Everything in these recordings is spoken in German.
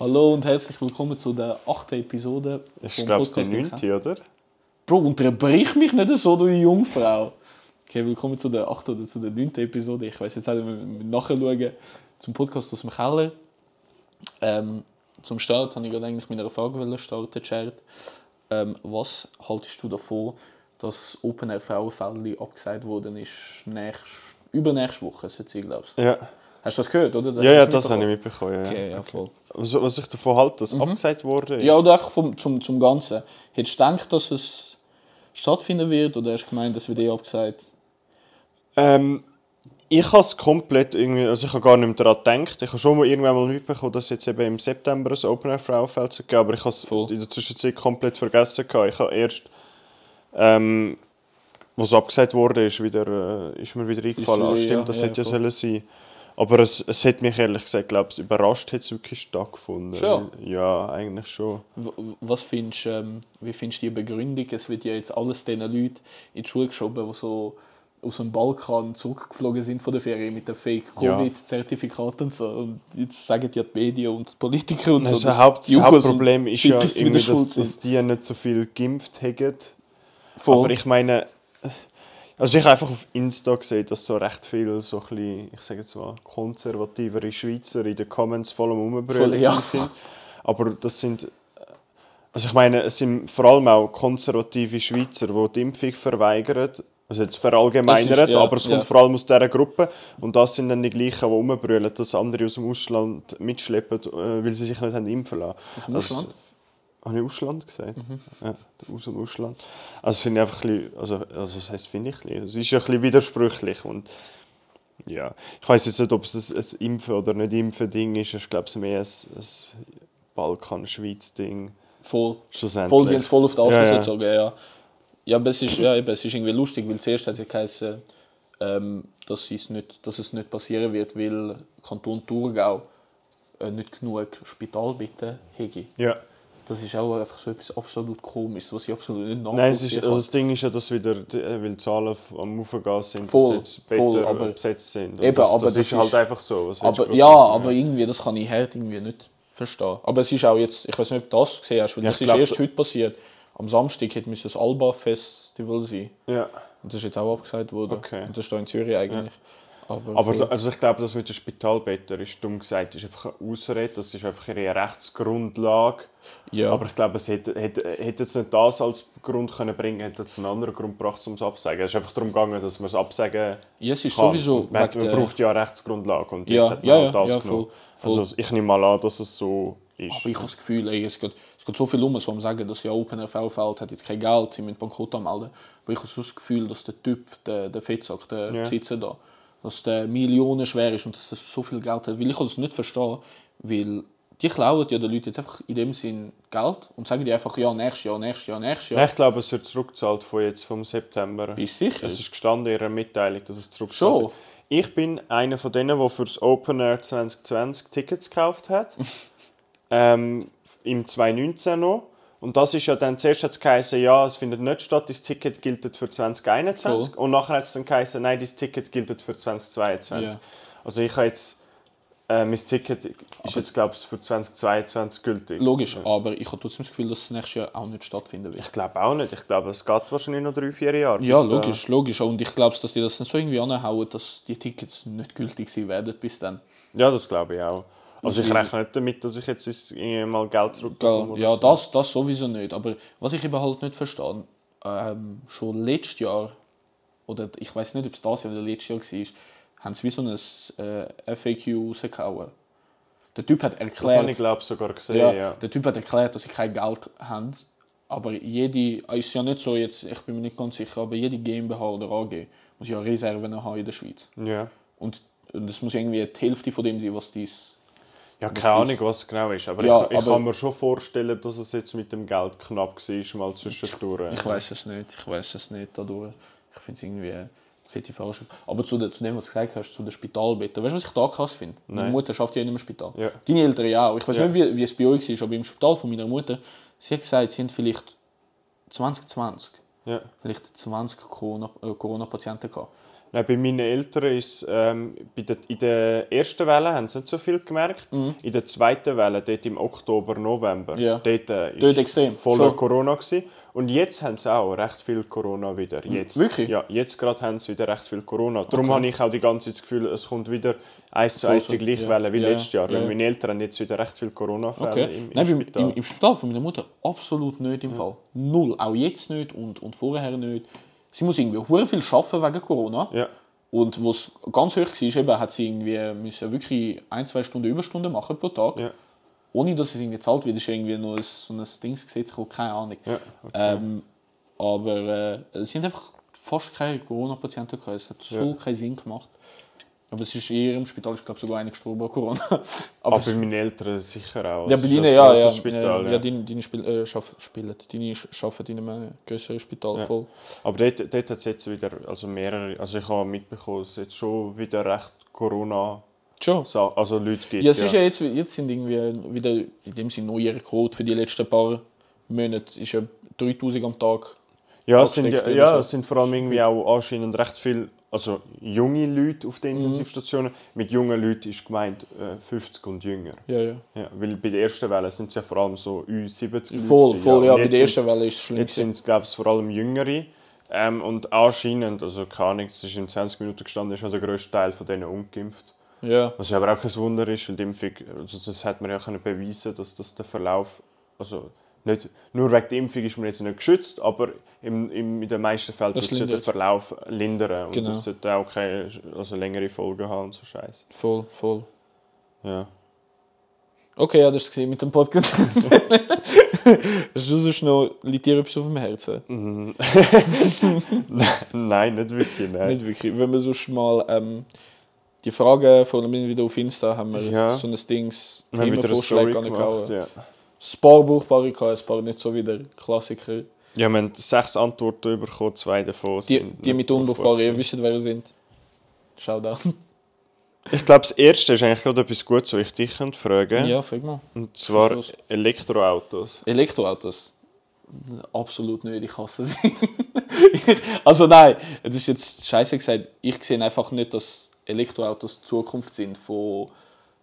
Hallo und herzlich willkommen zu der achten Episode Ich glaube, es ist die neunte, oder? Bro, unterbrich mich nicht so, du Jungfrau. Okay, willkommen zu der achten oder zu der neunten Episode. Ich weiß jetzt nicht, wir nachschauen zum Podcast aus dem Keller. Ähm, zum Start habe ich gerade eigentlich mit einer Frage starten, Jared. Ähm, was haltest du davon, dass Open Air Frauenfeld abgesagt worden ist, nächst, übernächste Woche, ich glaube Ja. Hast du das gehört, oder? Das ja, ja, das habe ich mitbekommen. Ja. Okay, ja, voll. Was, was ich davon halte, dass abgesagt wurde, ist, Ja, oder einfach vom, zum, zum Ganzen. Hättest du gedacht, dass es stattfinden wird, oder hast du gemeint, das wird eh abgesagt? ähm, ich habe es komplett irgendwie, also ich habe gar nicht mehr daran gedacht. Ich habe schon mal irgendwann mal mitbekommen, dass jetzt eben im September ein Open Air Frauenfeld gab, aber ich habe es Voll. in der Zwischenzeit komplett vergessen gehabt. Ich habe erst, ähm, was abgesagt wurde, ist, wieder, äh, ist mir wieder eingefallen. wieder- Ah, stimmt, ja, das ja, hätte ja voll. sollen sein. Aber es, es hat mich ehrlich gesagt, glaube ich, überrascht, hat es wirklich stattgefunden. Schon? Ja, eigentlich schon. Was findest, du, ähm, wie findest du die Begründung? Es wird ja jetzt alles diesen Leuten in die Schule geschoben, die so aus dem Balkan zurückgeflogen sind von der Ferien mit dem Fake-Covid-Zertifikat und so. Und jetzt sagen ja die Medien und die Politiker und so. Also dass das Haupt, Hauptproblem ist ja irgendwie, dass, dass die nicht so viel geimpft haben. Voll. Aber ich meine, also ich habe einfach auf Insta gesehen, dass so recht viele so ein bisschen, ich sage jetzt mal, konservativere Schweizer in den Comments voll am Rumbrüllen ja. sind. Aber das sind, also ich meine, es sind vor allem auch konservative Schweizer, die die Impfung verweigern. Also jetzt verallgemeinert, ist- ja, aber es kommt ja. vor allem aus dieser Gruppe. Und das sind dann die gleichen, die rumbrüllen, dass andere aus dem Ausland mitschleppen, äh, weil sie sich nicht haben impfen lassen. Aus dem Also? Habe ich Ausland gesagt? Mhm. Ja, aus dem Ausland. Also das finde ich einfach ein bisschen, also, also was heisst finde ich ein bisschen? Es ist ja ein bisschen widersprüchlich und ja, ich weiß jetzt nicht, ob es ein, ein Impfen oder nicht Impfen Ding ist. Ich glaube es ist mehr ein, ein Balkan-Schweiz-Ding. Voll. Schlussendlich. Voll, sie haben es voll auf die Arsch Ja, ja. gezogen, ja. Ja, aber es ist, ja, eben, es ist irgendwie lustig, weil zuerst hat es geheißen, ähm, dass, es nicht, dass es nicht passieren wird, weil Kanton Thurgau äh, nicht genug Spitalbetten hätte. Ja. Das ist auch einfach so etwas absolut komisches, was ich absolut nicht Nein, es nachvollziehen ist, also das Ding ist ja, dass wieder, äh, weil die Zahlen am Aufgehen sind, Voll, dass jetzt voll, aber- besetzt sind. Eben, das, aber das, das ist halt ist- einfach so. Aber, ja, aber irgendwie, das kann ich halt irgendwie nicht verstehen. Aber es ist auch jetzt, ich weiß nicht, ob du das gesehen hast, weil Ja, das ich ist glaub, erst heute passiert. Am Samstag hätte das Alba-Festival sein. Ja. Und das ist jetzt auch abgesagt worden. Okay. Und das ist hier in Zürich eigentlich. Aber, Aber also ich glaube, das mit den Spitalbetten ist dumm gesagt, ist einfach eine Ausrede, das ist einfach ihre Rechtsgrundlage. ja. Aber ich glaube, es hätte, hätte, hätte jetzt nicht das als Grund können bringen, hätte es einen anderen Grund gebracht, um es abzusagen. Es ist einfach darum gegangen, dass man es absagen ja, es ist kann. sowieso man, man der- braucht ja eine Rechtsgrundlage und Ja, jetzt hat man ja, halt das ja, genommen. voll, voll. Also ich nehme mal an, dass es so ist. Aber ich habe das Gefühl, ey, es, geht, es geht so viel um, so am sagen, dass ja Open RV fällt, hat jetzt kein Geld, sie müssen Bankrott anmelden. Aber ich habe so das Gefühl, dass der Typ, der, der Fettsack, der. Besitzer da, dass der Millionen schwer ist und dass das so viel Geld hat. Weil ich kann das nicht verstehen, weil die klauen ja den Leuten jetzt einfach in dem Sinn Geld und sagen die einfach, ja, nächstes Jahr, nächstes Jahr, nächstes Jahr. Ich glaube, es wird zurückgezahlt von jetzt vom September. Bist sicher? Es ist gestanden in ihrer Mitteilung, dass es zurückgezahlt Schon? wird. Ich bin einer von denen, der für das Open Air 2020 Tickets gekauft hat. ähm, Im 2019 noch. Und das ist ja dann, zuerst hat es geheißen, ja, es findet nicht statt, das Ticket gilt für 2021. Und nachher hat es dann geheißen, nein, das Ticket gilt für 2022. Ja. Also ich habe jetzt, äh, mein Ticket ist jetzt, glaube ich, für 2022 gültig. Logisch, aber ich habe trotzdem das Gefühl, dass es nächstes Jahr auch nicht stattfinden wird. Ich glaube auch nicht. Ich glaube, es geht wahrscheinlich noch drei, vier Jahre. Ja, bis da- logisch, logisch. Und ich glaube, dass die das nicht so irgendwie anhauen, dass die Tickets nicht gültig sein werden bis dann. Ja, das glaube ich auch. Also ich rechne nicht damit, dass ich jetzt mal Geld zurückbekomme. Ja, so. das, das sowieso nicht. Aber was ich eben halt nicht verstehe, ähm, schon letztes Jahr, oder ich weiß nicht, ob es das Jahr oder letztes Jahr war, haben sie wie so ein äh, FAQ rausgehauen. Der Typ hat Das habe erklärt, ich glaube sogar gesehen, ja, ja. der typ hat erklärt, dass sie kein Geld haben. Aber jede, ist ja nicht so jetzt, ich bin mir nicht ganz sicher, aber jede GmbH oder AG muss ja Reserven haben in der Schweiz. Ja, Und, und das muss irgendwie die Hälfte von dem sein, was dies. Ja keine Ahnung, was es genau ist. Aber, Ja, ich, ich aber- kann mir schon vorstellen, dass es jetzt mit dem Geld knapp war, mal zwischendurch. Ich weiß es nicht, ich weiß es nicht dadurch. Ich finde es irgendwie eine fette Verarschung. Aber zu, der, zu dem, was du gesagt hast, zu den Spitalbetten. Weißt du, was ich da krass finde? Meine. Mutter arbeitet ja in einem Spital. Ja. Deine Eltern ja auch. Ich weiß Ja. nicht, wie, wie es bei euch war, aber im Spital von meiner Mutter, sie hat gesagt, sie haben vielleicht 2020 Ja. vielleicht 20 Corona- äh, Corona-Patienten gehabt. Nein, bei meinen Eltern ist ähm, bei der, in der ersten Welle haben sie nicht so viel gemerkt. In der zweiten Welle, dort im Oktober, November, Mhm. Ja. dort äh, ist Dort extrem, voller schon. Corona gewesen. Und jetzt haben sie auch recht viel Corona wieder. Jetzt. Wirklich? Ja, jetzt gerade haben sie wieder recht viel Corona. Darum Okay. habe ich auch die ganze Zeit das Gefühl, es kommt wieder eins zu eins die gleiche ja. Welle wie Ja, letztes Jahr. ja. Meine Eltern haben jetzt wieder recht viele Corona-Fälle Okay. im, im Nein, Spital. Im, Im Spital von meiner Mutter absolut nicht im Fall. Null. Auch jetzt nicht und, und vorher nicht. Sie muss irgendwie hure viel arbeiten wegen Corona. ja. Und wo es ganz hoch war, eben, hat sie irgendwie müssen wirklich ein, zwei Stunden Überstunden machen pro Tag. Ja. Ohne dass es irgendwie zahlt wird. Ist irgendwie noch ein, so ein Dingsgesetz gekommen, keine Ahnung. Ja, okay. Ähm, aber äh, es sind einfach fast keine Corona-Patienten gehabt. Es hat so keinen Sinn gemacht. Aber es ist eher im Spital, ich glaube sogar einer gestorben an Corona. Aber Aber es- bei meinen Eltern sicher auch. ja, Es bei denen, ja, ja. Spital, ja, ja. deine, deine Spiel, äh, schaff, spielen. Deine arbeiten in einem größeren Spital Ja. voll. Aber dort, dort hat es jetzt wieder, also mehrere, also ich habe mitbekommen, dass es jetzt schon wieder recht Corona, Schon. also Leute gibt. Ja, es ist ja jetzt, jetzt sind irgendwie wieder in dem Sinne neue Rekord für die letzten paar Monate. Ist ja 3000 am Tag. ja, es sind, ja, ja, so. es sind vor allem irgendwie auch anscheinend recht viele, also junge Leute auf Mhm. den Intensivstationen. Mit jungen Leuten ist gemeint äh, 50 und jünger. Ja, ja. Ja, weil bei der ersten Welle sind es ja vor allem so Ü70 Leute. Voll, voll, ja. Und Bei der ersten Welle ist es schlimm. Jetzt sind es, glaube ich, vor allem Jüngere. Ähm, und anscheinend, also keine Ahnung, es ist in 20 Minuten gestanden, ist noch der grösste Teil von denen ungeimpft. ja. Was ja aber auch kein Wunder ist, weil die Impfung, also das hat man ja können beweisen, dass das der Verlauf, also nicht, nur wegen der Impfung ist man jetzt nicht geschützt, aber im, im, in den meisten Fällen ja den lindert. Verlauf lindern und Genau. das sollte auch keine also längere Folgen haben und so Scheiß. Voll, voll. Ja. Okay, ja, das war mit dem Podcast. Hast du sonst noch, liegt dir etwas auf dem Herzen? Mhm. nein, nicht wirklich, nein. Nicht wirklich. Wenn wir sonst mal ähm, die Fragen von allem wieder auf Insta haben wir Ja. so ein Dings, gemacht, angehauen. ja. Ein paar brauchbare gehabt, ein paar nicht so wieder Klassiker. Ja, wir haben sechs Antworten bekommen, zwei davon Die, sind die mit brauchbar unbrauchbaren, ihr wisst, wer ihr sind. Schau da. Ich glaube, das erste ist eigentlich gerade etwas Gutes, was ich dich könnte fragen Ja, frag mal. Und zwar. Elektroautos. Elektroautos? Absolut nicht, ich hasse sie. also nein, das ist jetzt scheiße gesagt. Ich sehe einfach nicht, dass Elektroautos die Zukunft sind von,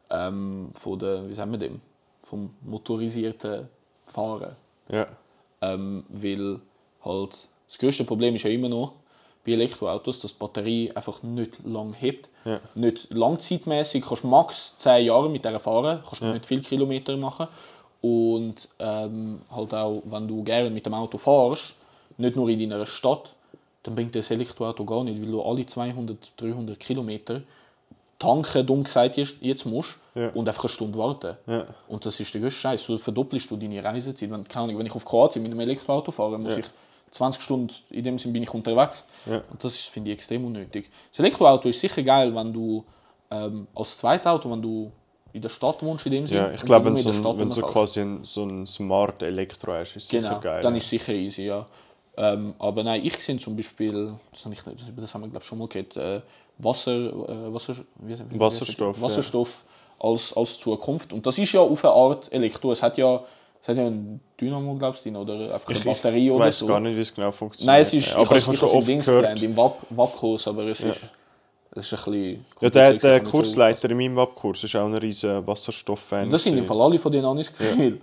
ähm, von der, wie sagen wir dem, vom motorisierten Fahren. Ja. Ähm, weil halt das größte Problem ist ja immer noch bei Elektroautos, dass die Batterie einfach nicht lang hebt. Ja. Nicht langzeitmäßig kannst du max 10 Jahre mit der fahren, kannst du nicht viele Kilometer machen. Und ähm, halt auch, wenn du gerne mit dem Auto fährst, nicht nur in deiner Stadt, dann bringt das Elektroauto gar nicht, weil du alle 200, 300 Kilometer tanken, dumm gesagt, jetzt, jetzt musst Ja. und einfach eine Stunde warten. Ja. Und das ist der größte Scheiß. So verdoppelst du deine Reisezeit. Wenn, wenn ich auf Kroatien mit einem Elektroauto fahre, muss Ja. ich 20 Stunden, in dem Sinn bin ich unterwegs. Und das finde ich extrem unnötig. Das Elektroauto ist sicher geil, wenn du ähm, als Zweitauto, wenn du in der Stadt wohnst, in dem Sinn. Ja, ich glaube, wenn, so ein, wenn so quasi ein, so ein Smart Elektro hast, ist sicher Genau, geil. dann ist es sicher easy, ja. Ähm, aber nein, ich sehe zum Beispiel, das, ich, nicht- das haben wir glaube schon mal gehört, äh, Wasser, äh, Wasser, wie, wie, wie Wasserstoff, ja. das? Wasserstoff als, als Zukunft. Und das ist ja auf eine Art Elektro. Es hat ja, es hat ja ein Dynamo, glaubst du, oder einfach eine Ich, Batterie ich oder weiß so. gar nicht, wie es genau funktioniert. Nein, es ist, aber ich, ich, habe ich schon im oft Dings gehört. gelernt, im WAP- WAP-Kurs, aber es Ja. ist, es ist ein bisschen... Ja, der, der ich Kursleiter in meinem WAP-Kurs ist auch ein riesen Wasserstoff-Fan. das sind im. Fall alle von denen an das Gefühl.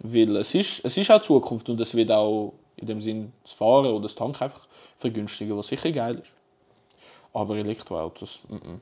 Weil es ist, es ist auch Zukunft und es wird auch in dem Sinn das Fahren oder das Tank einfach vergünstigen, was sicher geil ist. Aber Elektroautos, mm -mm.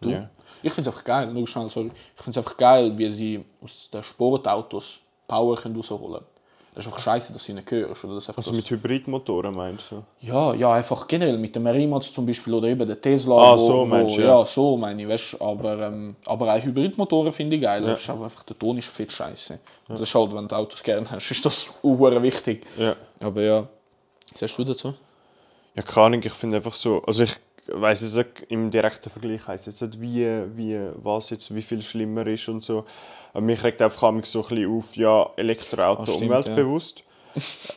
Du? Ja. Ich finde es einfach geil, nur schnell, sorry. Ich finde es einfach geil, wie sie aus den Sportautos Power können rausholen können. Das ist einfach scheiße, dass sie nicht hörst. Oder dass Also das, mit Hybridmotoren meinst du? ja, ja, einfach generell mit dem Rimac zum Beispiel oder eben der Tesla. Ah, so meinst du, ja. ja. so meine ich, weißt, aber, ähm, aber auch Hybridmotoren finde ich geil. Das ist aber einfach, der Ton ist fett scheiße. Und das ist halt, wenn du Autos gerne hast, ist das auch wichtig. Ja. Aber ja, was sagst du dazu? Ja, keine Ahnung, ich finde einfach so, also ich weiß es nicht, im direkten Vergleich heisst jetzt nicht, wie, wie, was jetzt, wie viel schlimmer ist und so. Aber mich regt einfach manchmal so ein bisschen auf, ja, Elektroauto Ah, stimmt, umweltbewusst.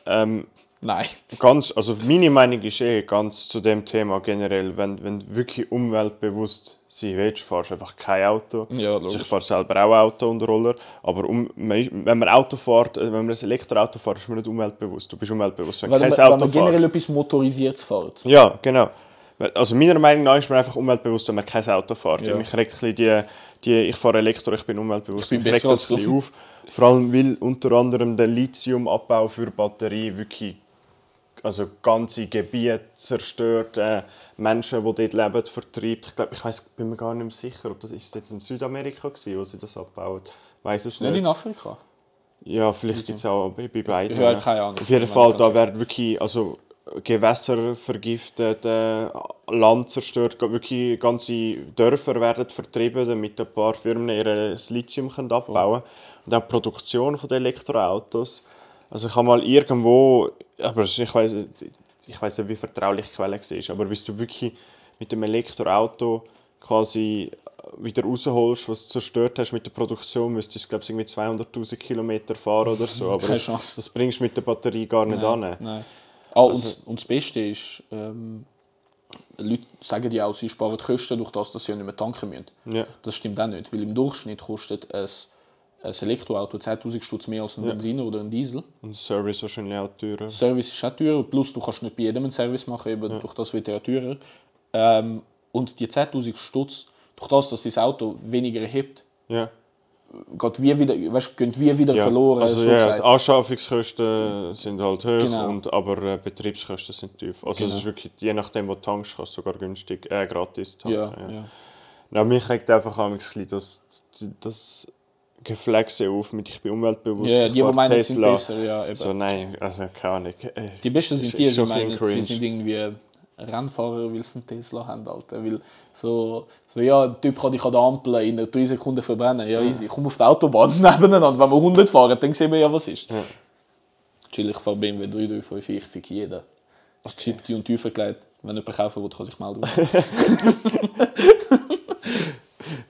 ähm, Nein. ganz, also meine Meinung ist eh ganz zu dem Thema generell, wenn, wenn du wirklich umweltbewusst sein willst, fahrst du einfach kein Auto. Ja, also ich fahre selber auch Auto und Roller, aber um, man wenn man Auto fährt, äh, wenn man ein Elektroauto fährt, ist man nicht umweltbewusst. Du bist umweltbewusst, wenn, Wenn, man, kein wenn Auto man generell fährst. etwas Motorisiertes fährt. Ja, genau. Also meiner Meinung nach ist man einfach umweltbewusst, wenn man kein Auto fährt. Ja. Mich regt die, die, ich fahre Elektro, ich bin umweltbewusst. Ich bin besser das ein auf. Vor allem, weil unter anderem der Lithiumabbau für Batterie wirklich also ganze Gebiete zerstört, äh, Menschen, die dort leben, vertreibt. Ich glaube, ich weiß, bin mir gar nicht mehr sicher, ob das ist jetzt in Südamerika war, wo sie das abbauen. Weiß es Nicht nicht. in Afrika. Ja, vielleicht gibt es auch bei, bei beiden. Ich habe keine Ahnung. Auf jeden Ich Fall, da werden wirklich also, Gewässer vergiftet, äh, Land zerstört, wirklich ganze Dörfer werden vertrieben, damit ein paar Firmen ihr Lithium können abbauen können. Und auch die Produktion der Elektroautos. Also ich habe mal irgendwo, aber ich weiß ich weiß nicht, wie vertraulich die Quelle war, aber bis du wirklich mit dem Elektroauto quasi wieder rausholst, was du zerstört hast mit der Produktion, müsstest du glaube ich irgendwie 200'000 Kilometer fahren oder so. Aber Keine das, Chance. das bringst du mit der Batterie gar nicht an. Nein. Ah, und, Also- und das Beste ist, ähm, Leute sagen ja auch, sie sparen Kosten durch das, dass sie ja nicht mehr tanken müssen. Ja. Das stimmt auch nicht, weil im Durchschnitt kostet ein, ein Elektroauto 10'000 Stutz mehr als ein Benziner oder ein Diesel. Und Service wahrscheinlich auch teurer. Service ist auch teurer, plus du kannst nicht bei jedem einen Service machen, eben durch das wird er ja teurer. Ähm, und die 10'000 Stutz, durch das, dass das Auto weniger hebt, Ja. Geht wie wieder, weißt, gehen wie wieder Ja. verloren. Also so ja, die Anschaffungskosten sind halt hoch, Genau. und, aber äh, Betriebskosten sind tief. Also es ist wirklich, je nachdem, wo du tankst, kannst du sogar günstig, äh, gratis tanken. ja, ja. ja. Ja, mich regt einfach ein bisschen das, das Geflexe auf mit «Ich bin umweltbewusst, ich die, die meinen, sind Tesla». besser, ja, eben. So, nein, also keine Ahnung. Die Besten sind die, die meinen, sie sind irgendwie Rennfahrer, sie einen Tesla haben, Alter. Weil so, so ja, ein Typ kann dich an der Ampel in 3 Sekunden verbrennen. Ja, easy. Komm auf die Autobahn nebeneinander. Wenn wir 100 fahren, dann sehen wir ja, was ist. Ja. Chill, ich fahre BMW 335, ich fick jeden. Ist geschippte und tiefer gelegt. Wenn jemand kaufen will, kann sich melden.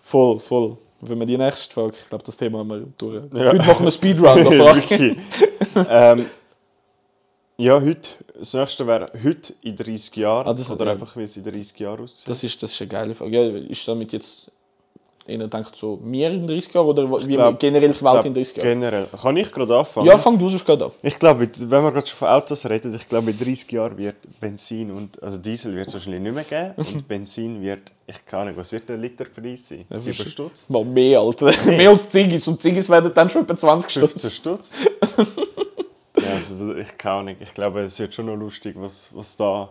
voll, voll. Wenn wir die nächste Frage, ich glaube, das Thema haben wir durch. Ja. Heute machen wir Speedrun, frage ähm, ja, heute, das nächste wäre heute in 30 Jahren. Ah, das- oder ja. einfach, wie es in 30 Jahren aussieht. Das ist, das ist eine geile Frage. Ja, ist damit jetzt einer denkt so, wir in 30 Jahren oder wie glaub- generell die Welt in 30 Jahren? Generell. Kann ich gerade anfangen? Ja, fang du sonst gerade an. Ich glaube, wenn wir gerade schon von Autos reden, ich glaube, in 30 Jahren wird Benzin und also Diesel wird es wahrscheinlich nicht mehr geben und Benzin wird, ich keine Ahnung, was wird der Literpreis sein? 7 Stutz? Mal mehr, Alter. mehr als Ziggis. Und Ziggis werden dann schon etwa 20 15 Stutz. Also ich keine Ahnung. Ich glaube, es wird schon noch lustig, was, was da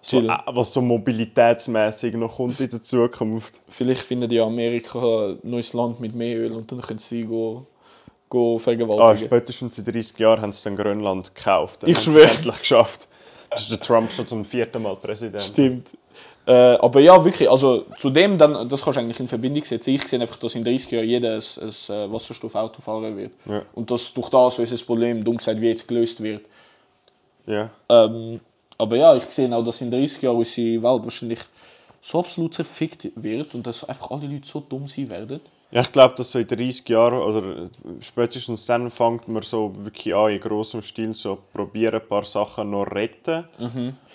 so, äh, was so mobilitätsmäßig noch kommt in der Zukunft. Vielleicht findet ja Amerika ein neues Land mit mehr Öl und dann können sie go, go Ah, vergewaltigen. spätestens in 30 Jahren haben sie dann Grönland gekauft. Dann Ich schwöre. es endlich geschafft. Das ist der Trump schon zum vierten Mal Präsident. Stimmt. Äh, aber ja, wirklich, also zu dem, dann, das kannst du eigentlich in Verbindung setzen. Ich sehe einfach, dass in 30 Jahren jeder ein, ein äh, Wasserstoffauto fahren wird. Ja. Und dass durch das unser Problem, dumm gesagt, wie jetzt gelöst wird. Ja. Ähm, aber ja, ich sehe auch, dass in 30 Jahren unsere Welt wahrscheinlich so absolut zerfickt wird und dass einfach alle Leute so dumm sein werden. Ja, ich glaube, dass so in 30 Jahren oder spätestens dann fängt man so wirklich an, in grossem Stil so probieren, ein paar Sachen noch retten.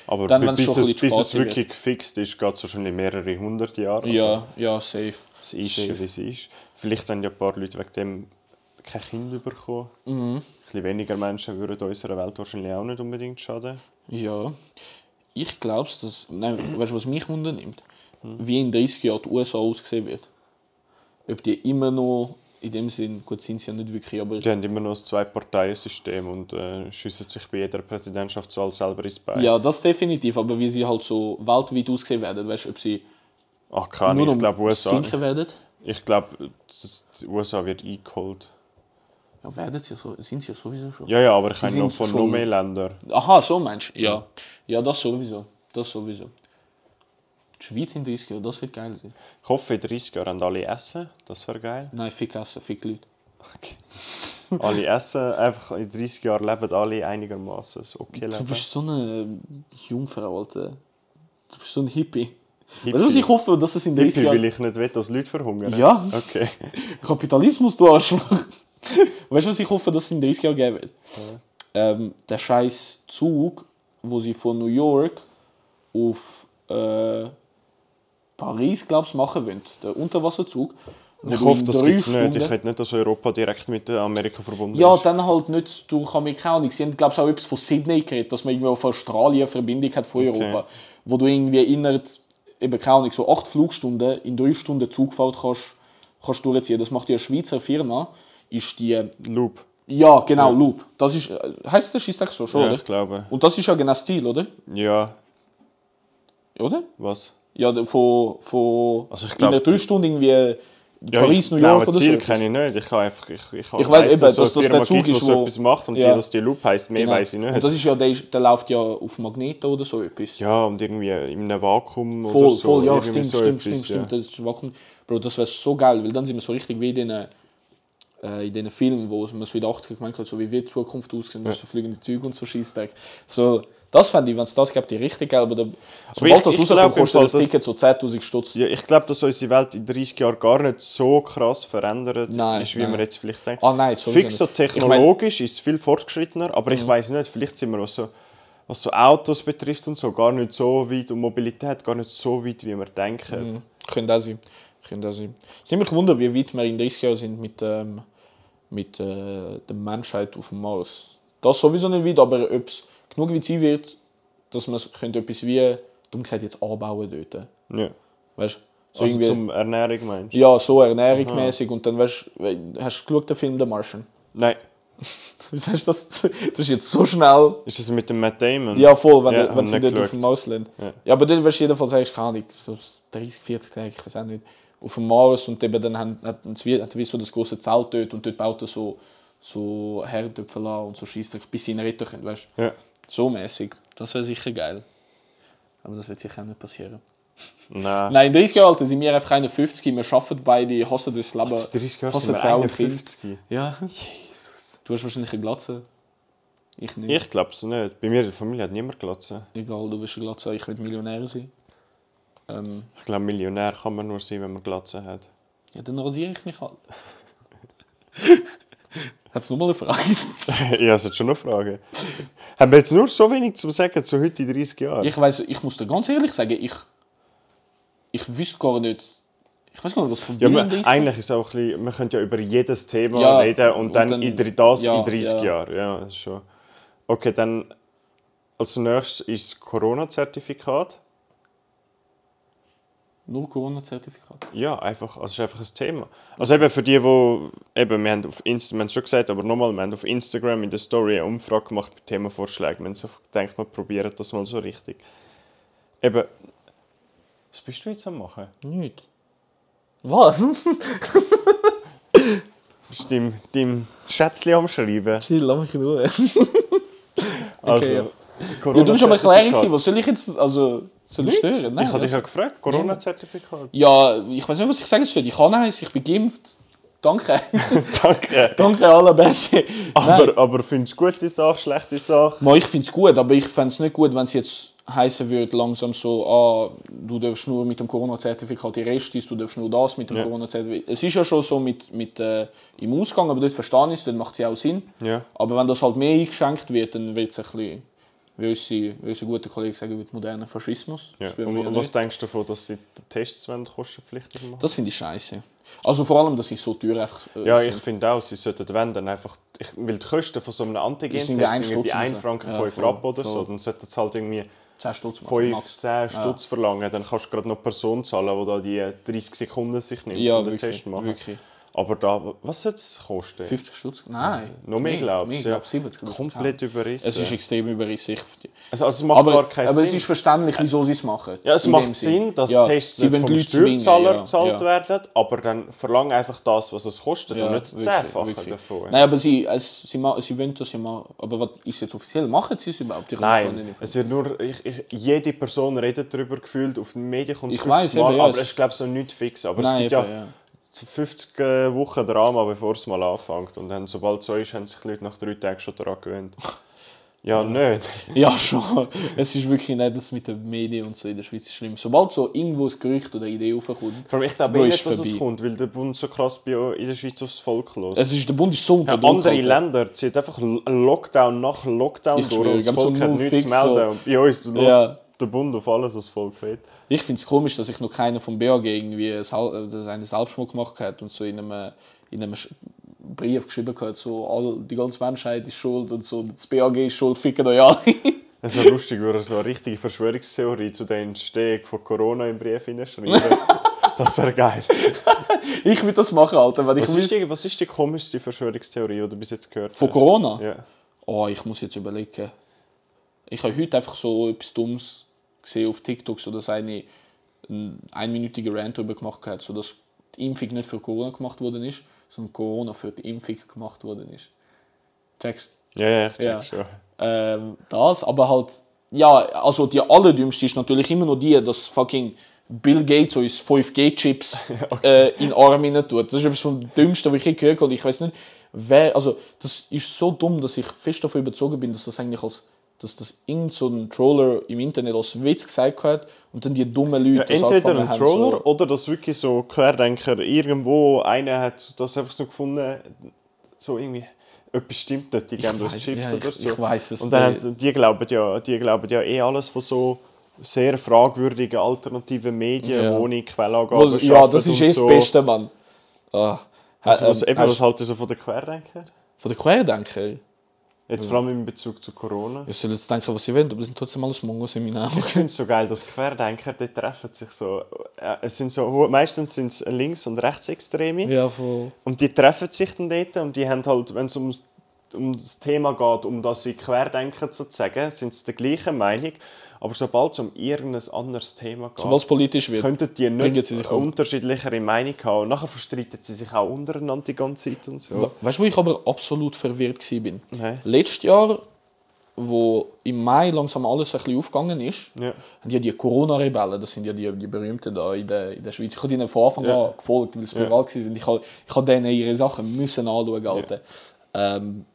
Aber Mhm. Dann, bi- wenn's bis, es, bis es spät wird. wirklich gefixt ist, geht es wahrscheinlich mehrere hundert Jahre. Ja, ja, safe. Es ist, Safe. wie es ist. Vielleicht haben ja ein paar Leute wegen dem kein Kind bekommen. Mhm. Ein bisschen weniger Menschen würden unserer Welt wahrscheinlich auch nicht unbedingt schaden. Ja. Ich glaube, dass. Nein, weißt du, was mich wundernimmt? Wie in 30 Jahren die USA aussehen wird. Ob die immer noch in dem Sinn, gut sind sie ja nicht wirklich, aber Die haben immer noch ein Zwei-Parteien-System und äh, schiessen sich bei jeder Präsidentschaftswahl selber ins Bein. ja, das definitiv. Aber wie sie halt so weltweit aussehen werden, weißt du, ob sie Ach, keine nur ich glaube, USA, sinken werden? ich glaube, die USA wird eingeholt. Ja, werden sie ja so, sind sie ja sowieso schon. Ja, ja, aber ich habe noch von schon- noch mehr Ländern. Aha, so meinst du? Ja. Ja, das sowieso. Das sowieso. Die Schweiz in 30 Jahren, das wird geil sein. Ich hoffe, in 30 Jahren haben alle Essen. Das wäre geil. Nein, fick essen, fick Leute. alle essen. Einfach in 30 Jahren leben alle einigermaßen okay Du bist so eine Jungfrau, Alter. Du bist so ein Hippie. Hippie. Weißt du, was ich hoffe, dass es in 30 Hippie, weil Jahren... ich nicht will, dass Leute verhungern. Ja. Okay. Kapitalismus, du Arschloch. weißt du, was ich hoffe, dass es in 30 Jahren geben wird? Ähm, der scheiß Zug, wo sie von New York auf äh, Paris, glaubst machen wollen. Der Unterwasserzug. Ich hoffe, das gibt es nicht. Ich will nicht, dass Europa direkt mit Amerika verbunden Ja, ist. dann halt nicht durch Amerikaner. Sie haben, glaube ich, auch etwas von Sydney geredet, dass man irgendwie auf Australien eine Verbindung hat von Europa. Wo du irgendwie innerhalb, eben keine Ahnung, so acht Flugstunden in drei Stunden Zugfahrt kannst, kannst durchziehen. Das macht die eine Schweizer Firma. Ist die, Loop. ja, genau, Loop. Das ist, heißt das ist so schon, Ja, oder? ich glaube. Und das ist ja genau das Ziel, oder? Ja, Oder? was? Ja, von, von Also ich glaub, in drei Stunden irgendwie Ja, Paris, New York oder Ziel so. kenne ich nicht. Ich kann einfach, ich, ich, Ich weiss eben, dass dass das der Zug gibt, ist, die so wo- etwas macht und Ja. die, dass die Loop heisst, mehr Genau. weiss ich nicht. Und das ist ja, der, der läuft ja auf Magneten oder so etwas. ja, und irgendwie in einem Vakuum voll, oder so. voll, ja, stimmt, so stimmt, etwas, stimmt, ja. stimmt. Das ist Vakuum. Bro, das wäre so geil, weil dann sind wir so richtig wie in diesen, äh, in diesen Filmen, wo man so in den 80 gemeint hat, so wie wird die Zukunft aussehen, ja. so fliegende Züge und so Scheissdreck. So, das fände ich, wenn es das gibt, die richtig geil, aber, sobald das rauskommt, kostet das dass- Ticket so 10'000 Stutz. Ja, ich glaube, dass unsere Welt in 30 Jahren gar nicht so krass verändert Nein, ist, wie nein. man jetzt vielleicht denkt. Ah nein, Fix so nicht. Ich mein- Mhm. technologisch ist es viel fortgeschrittener, aber ich weiß nicht, vielleicht sind wir, was so, was so Autos betrifft und so, gar nicht so weit und Mobilität gar nicht so weit, wie wir denken. Mhm. Könnte auch sein. Könnte auch sein. Es nimmt mich wunder, wie weit wir in 30 Jahren sind mit, ähm, mit äh, der Menschheit auf dem Mars. Das sowieso nicht weit, aber ob es genug weit sein wird, dass man könnte etwas wie, dumm gesagt, jetzt anbauen dort. Ja. Weißt? So Also zum Ernährung meinst du? ja, so ernährungsmäßig und dann weißt du, hast du geschaut, den Film The Martian? Nein. Wieso du das? Das ist jetzt so schnell. Ist das mit dem Matt Damon? Ja, voll, wenn, Ja, wenn sie dort auf dem Mars landen. Ja. Ja. aber dort wirst du jedenfalls eigentlich, keine Ahnung, so 30, 40 Tage, ich weiß auch nicht, auf dem Mars und eben dann haben- hat wie, hat wie so das große Zelt dort und dort baut er so, so Herdöpfel an und so schießt bis sie ihn retten können, weißt du? Ja. So mäßig. Das wäre sicher geil. Aber das wird sicher auch nicht passieren. Nein. Nein, in 30 Jahren Alter, sind wir einfach 51, wir arbeiten beide, hassen durchs Leben. 30 Jahre hassen sind wir Frau und Kind. 51. Ja. Jesus. Du hast wahrscheinlich eine Glatze. Ich nicht. Ich glaube es nicht. Bei mir in der Familie hat niemand gelassen. Egal, du willst eine Glatze, ich will Millionär sein. Ähm, Ich glaube, Millionär kann man nur sein, wenn man Glatze hat. ja, dann rasiere ich mich halt. Hat es nochmal eine Frage? ja, das ist schon eine Frage. Haben wir jetzt nur so wenig zu sagen zu heute in 30 Jahren? Ich weiß, ich muss dir ganz ehrlich sagen, ich, ich wüsste gar nicht. Ich weiß gar nicht, was ich ja, man, in 30 eigentlich ist es auch ein bisschen, man könnte ja über jedes Thema Ja, reden und, und dann, dann- in das ja, in 30 ja. Jahren. Ja, das ist schon. Okay, dann als nächstes ist das Corona-Zertifikat. Nur Corona-Zertifikat. Ja, einfach, also es ist einfach ein Thema. Also eben für die, die, eben, wir haben auf Insta, wir haben es schon gesagt, aber nochmal, wir haben auf Instagram in der Story eine Umfrage gemacht mit Themenvorschlägen. Wir haben so gedacht, wir probieren das mal so richtig. Eben, was bist du jetzt am machen? Nicht. Was? Bist du deinem, deinem Schätzchen am Schreiben? Chill, lass mich in Ruhe. Also, ja. Ja, du bist aber Erklärung gewesen, was soll ich jetzt, also, soll ich stören? ich habe dich ja gefragt, Corona-Zertifikat. Ja, ich weiß nicht, was ich sagen soll. Ich kann eins, ich bin geimpft. Danke. Danke. Danke, allerbeste. Aber, aber findest du gute Sache, schlechte Sache? Mal, ich finde es gut, aber ich fände es nicht gut, wenn es jetzt heißen würde, langsam so, ah, du darfst nur mit dem Corona-Zertifikat die Restis, du darfst nur das mit dem Ja. Corona-Zertifikat. Es ist ja schon so mit, mit, äh, im Ausgang, aber dort verstehe ich es, dann macht es ja auch Sinn. Ja. Aber wenn das halt mehr eingeschränkt wird, dann wird es ein bisschen, wie unsere, wie unser guter Kollege sagen würde, moderner Faschismus. ja. Und, ja und was denkst du davon, dass sie die Tests kostenpflichtig machen? Das finde ich scheiße. Also vor allem, dass sie so teuer einfach äh, Ja, ich finde auch, sie sollten wenn dann einfach, ich, weil die Kosten von so einem Antigen-Test sind irgendwie Stutz bei 1 oder so. Franken Ja, 5 voll, Rappen oder so, voll. dann sollten sie halt irgendwie 10 Stutz machen, 5, max. 10 Stutz verlangen, dann kannst du gerade noch eine Person zahlen, die da die 30 Sekunden sich nimmt, Ja, um den wirklich, Test zu machen. wirklich. Aber da, was soll es kosten? 50 Stutz? Nein. Noch mehr, glaube ich. Ich glaube 70. das Komplett kann. überrissen. Es ist extrem überrissen. also, also es macht Aber, gar keinen aber Sinn. es ist verständlich, wieso sie es machen. Ja, es macht Sinn. Sinn, dass Ja, Tests sie vom Steuerzahler ja, gezahlt ja. werden, aber dann verlang einfach das, was es kostet Ja, und nicht das Zehnfache davon. Nein, aber sie, es, sie, ma- sie wollen das ja machen. Aber was ist jetzt offiziell? Machen sie es überhaupt? Ich Nein, nicht. es wird nur, ich, ich, jede Person redet darüber gefühlt, auf den Medien kommt es Ich 50 weiss, Mal, eben, aber es- es ist glaube ich so nicht fix. Aber es Nein, gibt eben, ja, ja. 50 äh, Wochen Drama, bevor es mal anfängt. Und dann, sobald es so ist, haben sich die Leute nach drei Tagen schon daran gewöhnt. Ja, nicht. Ja, schon. Es ist wirklich nicht, das mit den Medien und so in der Schweiz ist schlimm. Sobald so irgendwo ein Gerücht oder eine Idee aufkommt, Vor allem, ich glaube Bro, eh nicht, dass es kommt, weil der Bund so krass bei in der Schweiz aufs Volk los. es ist, der Bund ist so unter Ja, andere. Länder ziehen einfach Lockdown nach Lockdown Ich durch schwöre, und das ich glaub, so Volk hat nichts zu melden. so- Und bei uns, los, Ja. Der Bund auf alles, was das Volk will. Ich finde es komisch, dass ich noch keiner vom BAG irgendwie einen Selbstmord gemacht hat und so in einem, in einem Brief geschrieben hat, so all, die ganze Menschheit ist schuld und so, das BAG ist schuld, ficken euch alle. Es wäre lustig, würde er so eine richtige Verschwörungstheorie zu der Entstehung von Corona im Brief hineinschreiben. das wäre geil. ich würde das machen, Alter, wenn ich Was ist, die, was ist die komischste Verschwörungstheorie, die du bis jetzt gehört Von hast? Corona? Ja. Oh, ich muss jetzt überlegen. Ich habe heute einfach so etwas Dummes gesehen auf TikTok, so dass eine einen einminütigen Rant darüber gemacht hat, so dass die Impfung nicht für Corona gemacht worden ist, sondern Corona für die Impfung gemacht worden ist. Checkst? Ja, ja, ich check Ja. schon. Ähm, das, aber halt, ja, also die allerdümmste ist natürlich immer noch die, dass fucking Bill Gates uns 5G-Chips äh, in den Arm hinein tut. Das ist etwas vom Dümmsten, was ich je gehört habe. Ich weiß nicht, wer, also das ist so dumm, dass ich fest davon überzogen bin, dass das eigentlich als dass das irgend so ein Troller im Internet als Witz gesagt hat und dann die dummen Leute Ja, das entweder ein Troller so, oder dass wirklich so Querdenker irgendwo einer hat das einfach so gefunden, so irgendwie etwas stimmt nicht, die geben weiss- Chips ja, oder so. ich weiss es Und dann nicht. haben, die glauben ja, die glauben ja eh alles von so sehr fragwürdigen alternativen Medien, Ja. ohne Quellangaben ja, das ist und eh das so. Beste, Mann. Ah. Also, was, Ähm, eben, hast- was halten Sie von den Querdenkern? Von den Querdenker. Jetzt vor allem in Bezug zu Corona. Ich soll jetzt denken, was sie wollen, aber das sind trotzdem alles Mongos in meinen Augen. Ich finde es so geil, dass Querdenker, die treffen sich so. äh, Es sind so meistens sind es Links- und Rechtsextreme. Ja, voll. Und die treffen sich dann dort und die haben halt, wenn es ums, um das Thema geht, um das sie querdenken sozusagen, sind sie der gleichen Meinung. Aber sobald es um irgendein anderes Thema geht, Sobald es politisch wird. könnten die nicht sie sich eine um. unterschiedlichere Meinung haben. Und nachher verstreiten sie sich auch untereinander die ganze Zeit und so. Weißt du, wo ich aber absolut verwirrt war? Nein. Letztes Jahr, wo im Mai langsam alles ein bisschen aufgegangen ist, Ja. haben ja die Corona-Rebellen, das sind ja die, die berühmten da in der, in der Schweiz. Ich habe ihnen von Anfang Ja. an gefolgt, weil sie Ja. viral waren. Ich habe, ich habe denen ihre Sachen müssen anschauen, Alter. Ähm,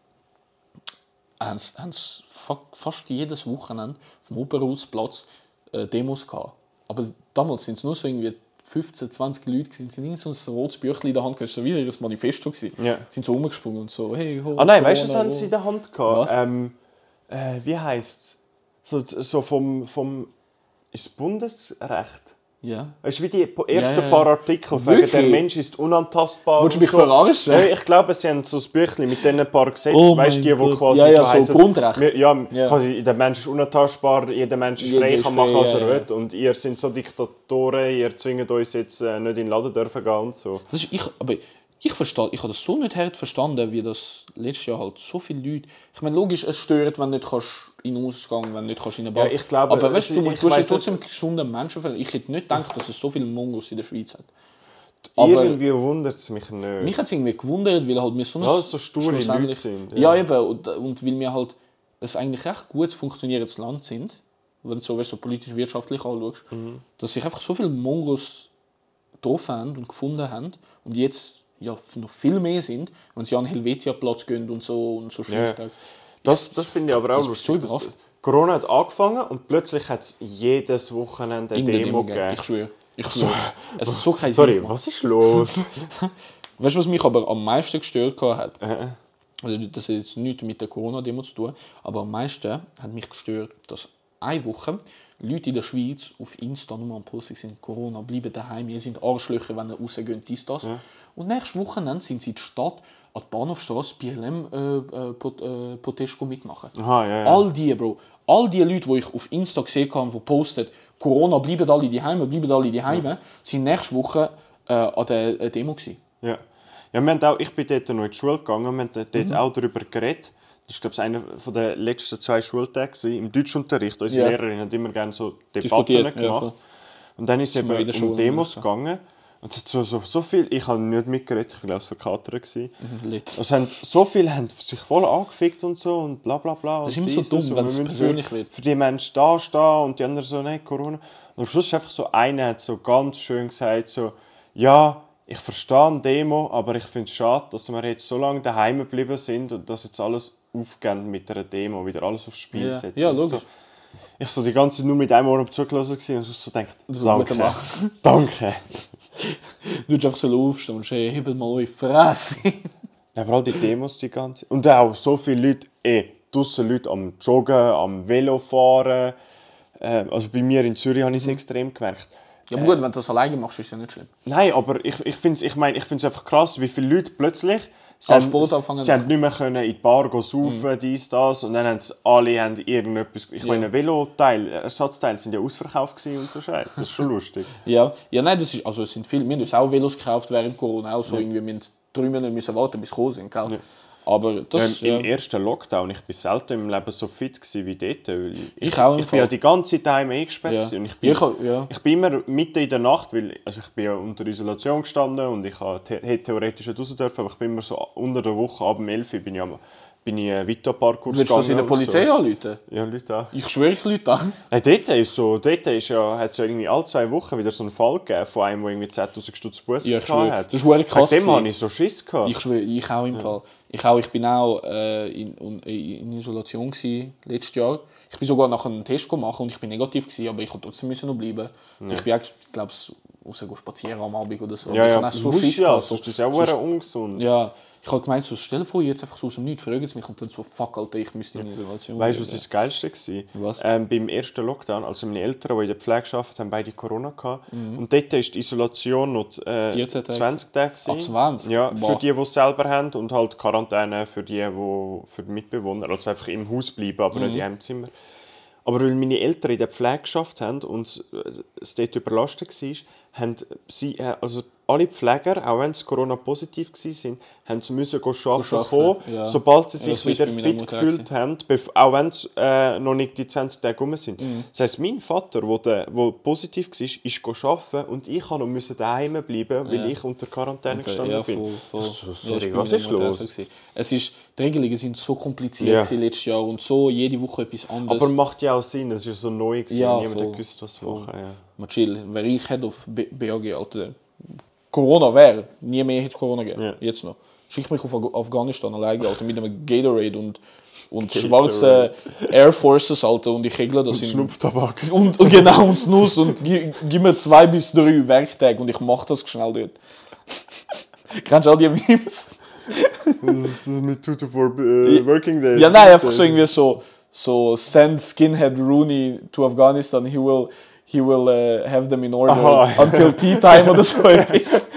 sie fa fast jedes Wochenende vom Oberhausplatz äh, Demos gehabt. Aber damals sind es nur so irgendwie 15, 20 Leute gewesen. Sie haben so ein rotes Büchlein in der Hand gehabt, so wie ihr Manifesto gewesen. Ja. Sind so rumgesprungen und so, hey, ho, Ah nein, weißt du, was haben sie in der Hand gehabt? Ähm, äh, wie heisst es? So, so vom, vom. Ist es Bundesrecht? Ja. Weißt du, wie die ersten Ja, ja. paar Artikel sagen, der Mensch ist unantastbar. Willst du mich so. verarschen? Ja, ich glaube, sie haben so ein Büchlein mit diesen paar Gesetzen, Oh weißt du, die, Gott. quasi Ja, ja, so, so heissen, Grundrechte. Wir, ja, Ja. quasi, der Mensch ist unantastbar, jeder Mensch ist frei, ist kann machen, was er ja, ja. will. Und ihr seid so Diktatoren, ihr zwingt uns jetzt äh, nicht in den Laden dürfen gehen und so. Das ist, ich, aber ich verstehe, ich habe das so nicht hart verstanden, wie das letztes Jahr halt so viele Leute. Ich meine, logisch, es stört, wenn du nicht kannst in den Ausgang, wenn du nicht kannst in den Bar. Ja, ich glaube, aber weißt du, du, ja weiss trotzdem gesunde Menschen. Ich hätte nicht gedacht, dass es so viele Mongos in der Schweiz hat. Aber Irgendwie wundert es mich nicht. mich hat es irgendwie gewundert, weil halt wir so, ein- Ja, so sture Leute sind, Ja, ja. eben. Und, und weil wir halt es eigentlich recht gut funktionierendes Land sind, wenn du so, so politisch wirtschaftlich anschaust, Mhm. dass sich einfach so viele Mongos getroffen haben und gefunden haben und jetzt ja, noch viel mehr sind, wenn sie an den Helvetia-Platz gehen und so und so Scheissdreck. Das, das finde ich aber auch so lustig. überrascht. Corona hat angefangen und plötzlich hat es jedes Wochenende eine Irgendeine Demo gegeben. Ich schwöre. Ich schwöre. Es ist so kein Sinn Sorry, gemacht. was ist los? Weißt du, was mich aber am meisten gestört hat? Also, das hat jetzt nichts mit der Corona-Demo zu tun, aber am meisten hat mich gestört, dass eine Woche Leute in der Schweiz auf Insta nur am Posting sind: Corona, bleiben daheim, ihr seid Arschlöcher, wenn ihr rausgeht, dies, das. Und nächstes Wochenende sind sie in der Stadt an der Bahnhofstrasse BLM äh, äh, Prot äh, Protest mitmachen. Aha, ja, ja. All die, Bro. All die Leute, die ich auf Insta gesehen habe, die posten, Corona, bleiben alle daheim, bleiben alle daheim, sind nächste Woche äh, an der äh, Demo gewesen. Ja. Ja, wir haben auch, ich bin dort noch in die Schule gegangen, wir haben dort Mhm. auch darüber geredet. Das war, glaube ich, einer der letzten zwei Schultage im Deutschunterricht. Unsere Ja. Lehrerin hat immer gerne so Debatten ja, gemacht. und dann ist es eben um Demos machen. gegangen. Und es hat so, so, so viel, ich habe nicht mitgeredet, ich war glaube ich verkatert. gewesen. Lit. Es haben, so viele haben sich voll angefickt und so und bla bla bla. Das ist immer so dumm, wenn es persönlich für, wird. Für die Menschen da stehen und die anderen so, nein, Corona. Und am Schluss ist einfach so, einer hat so ganz schön gesagt, so, ja, ich verstehe eine Demo, aber ich finde es schade, dass wir jetzt so lange daheim geblieben sind und das jetzt alles aufgehen mit einer Demo, wieder alles aufs Spiel Ja. setzen. Ja, logisch. So, ich so die ganze Zeit nur mit einem Ohr am zugelassen und so gedacht, So danke, danke. Du hättest einfach so aufstehen und hebt mal eure Fresse. Ja, aber all die Demos die ganze Und auch so viele Leute, eh, draussen Leute am Joggen, am Velofahren, äh, ähm, also bei mir in Zürich habe ich es extrem gemerkt. Ja, aber gut, wenn du das alleine machst, ist es ja nicht schlimm. Nein, aber ich, ich finde es ich mein, ich find's einfach krass, wie viele Leute plötzlich sie haben, Sport anfangen sie haben nicht mehr können in die Bar gehen, saufen, dies, das und dann haben sie alle haben irgendetwas... Ich meine, Veloteil, Ersatzteile sind ja ausverkauft und so Scheiße. Das ist schon lustig. Ja, ja nein, das ist, also es sind viele, wir haben uns auch Velos gekauft während Corona, auch so irgendwie, wir haben drei Monate müssen warten, bis sie gekommen sind, gell? Aber das, Im, ja, Im ersten Lockdown, ich bin selten im Leben so fit wie dort. Ich, Ich auch Ich bin ja die ganze Zeit daheim eingesperrt ja. und ich bin, Ich ja. ich bin immer mitten in der Nacht, weil also ich bin ja unter Isolation gestanden und ich hätte theoretisch nicht raus dürfen, aber ich bin immer so unter der Woche, ab dem 11 Uhr bin ich, am, bin ich einen Vita-Parkurs Willst du das in der und so. Polizei anrufen? Ja, Leute auch. Ich schwöre ich Leute an. Nein, dort ist so, dort ist ja, hat es ja irgendwie alle zwei Wochen wieder so einen Fall gegeben von einem, der irgendwie 10'000 Stutz Busse Ja, ich schwöre. hat. Das ist krass Wegen dem hatte ich so Schiss. Gehabt. Ich schwöre, ich auch im Fall. Ich, auch, ich bin auch äh, in, un- in Isolation gewesen, letztes Jahr. Ich bin sogar nach einem Test machen und ich bin negativ gewesen, aber ich musste trotzdem müssen noch bleiben. Ich bin auch, glaube ich, raus go spazieren am Abend oder so. ja, ja, du so Schiss ja, sonst so- ist das ja auch ungesund. Ja, ich habe gemeint, so, stell dir vor, jetzt einfach so aus dem Nichts fragen sie mich und dann so, fuck, Alter, ich müsste in Isolation Weißt du, was bleiben. das Geilste war? Was? Ähm, beim ersten Lockdown, also meine Eltern, die in der Pflege arbeiten, haben beide Corona gehabt. Mhm. Und dort war die Isolation noch äh, 14 Tage. 20 Tage. Ah, 20? Ja, Boah. für die, die es selber haben und halt Quarantäne für die, die, für die Mitbewohner. Also einfach im Haus bleiben, aber Mhm. nicht im Zimmer. Aber weil meine Eltern in der Pflege geschafft haben und es- es dort überlastet war, haben sie, äh, also alle Pfleger, auch wenn sie Corona-positiv waren, haben sie müssen arbeiten kommen, ja. sobald sie Ja, sich ist wieder fit gefühlt haben, auch wenn es äh, noch nicht die 20 Tage rum sind. Mhm. Das heisst, mein Vater, der der, wo positiv war, ist arbeiten und ich musste noch daheim bleiben, weil Ja. ich unter Quarantäne gestanden ja, bin. voll, voll. So, Ja, sorry, was ist los? so. Es ist, die Regelungen sind so kompliziert Ja. letztes Jahr und so jede Woche etwas anderes. Aber macht ja auch Sinn, es war so neu, gewesen, Ja, niemand voll, hat gewusst, was machen. Wäre ich Head of BAG, Alter. Corona wäre, nie mehr hätte es Corona gegeben. Ja. Jetzt noch. Schick mich auf Af- Afghanistan alleine, Alter, mit einem Gatorade und, und schwarzen Air Forces, Alter, und ich regle das in... Schnupftabak. Und, und genau, und Snus und gi- gib mir zwei bis drei Werktage und ich mach das schnell dort. Kennst du all die Memes? Das mit 2 to 4 Working Days. Ja, nein, einfach so irgendwie so, so send Skinhead Rooney to Afghanistan, he will, he will uh, have them in order Aha. until tea time oder so etwas.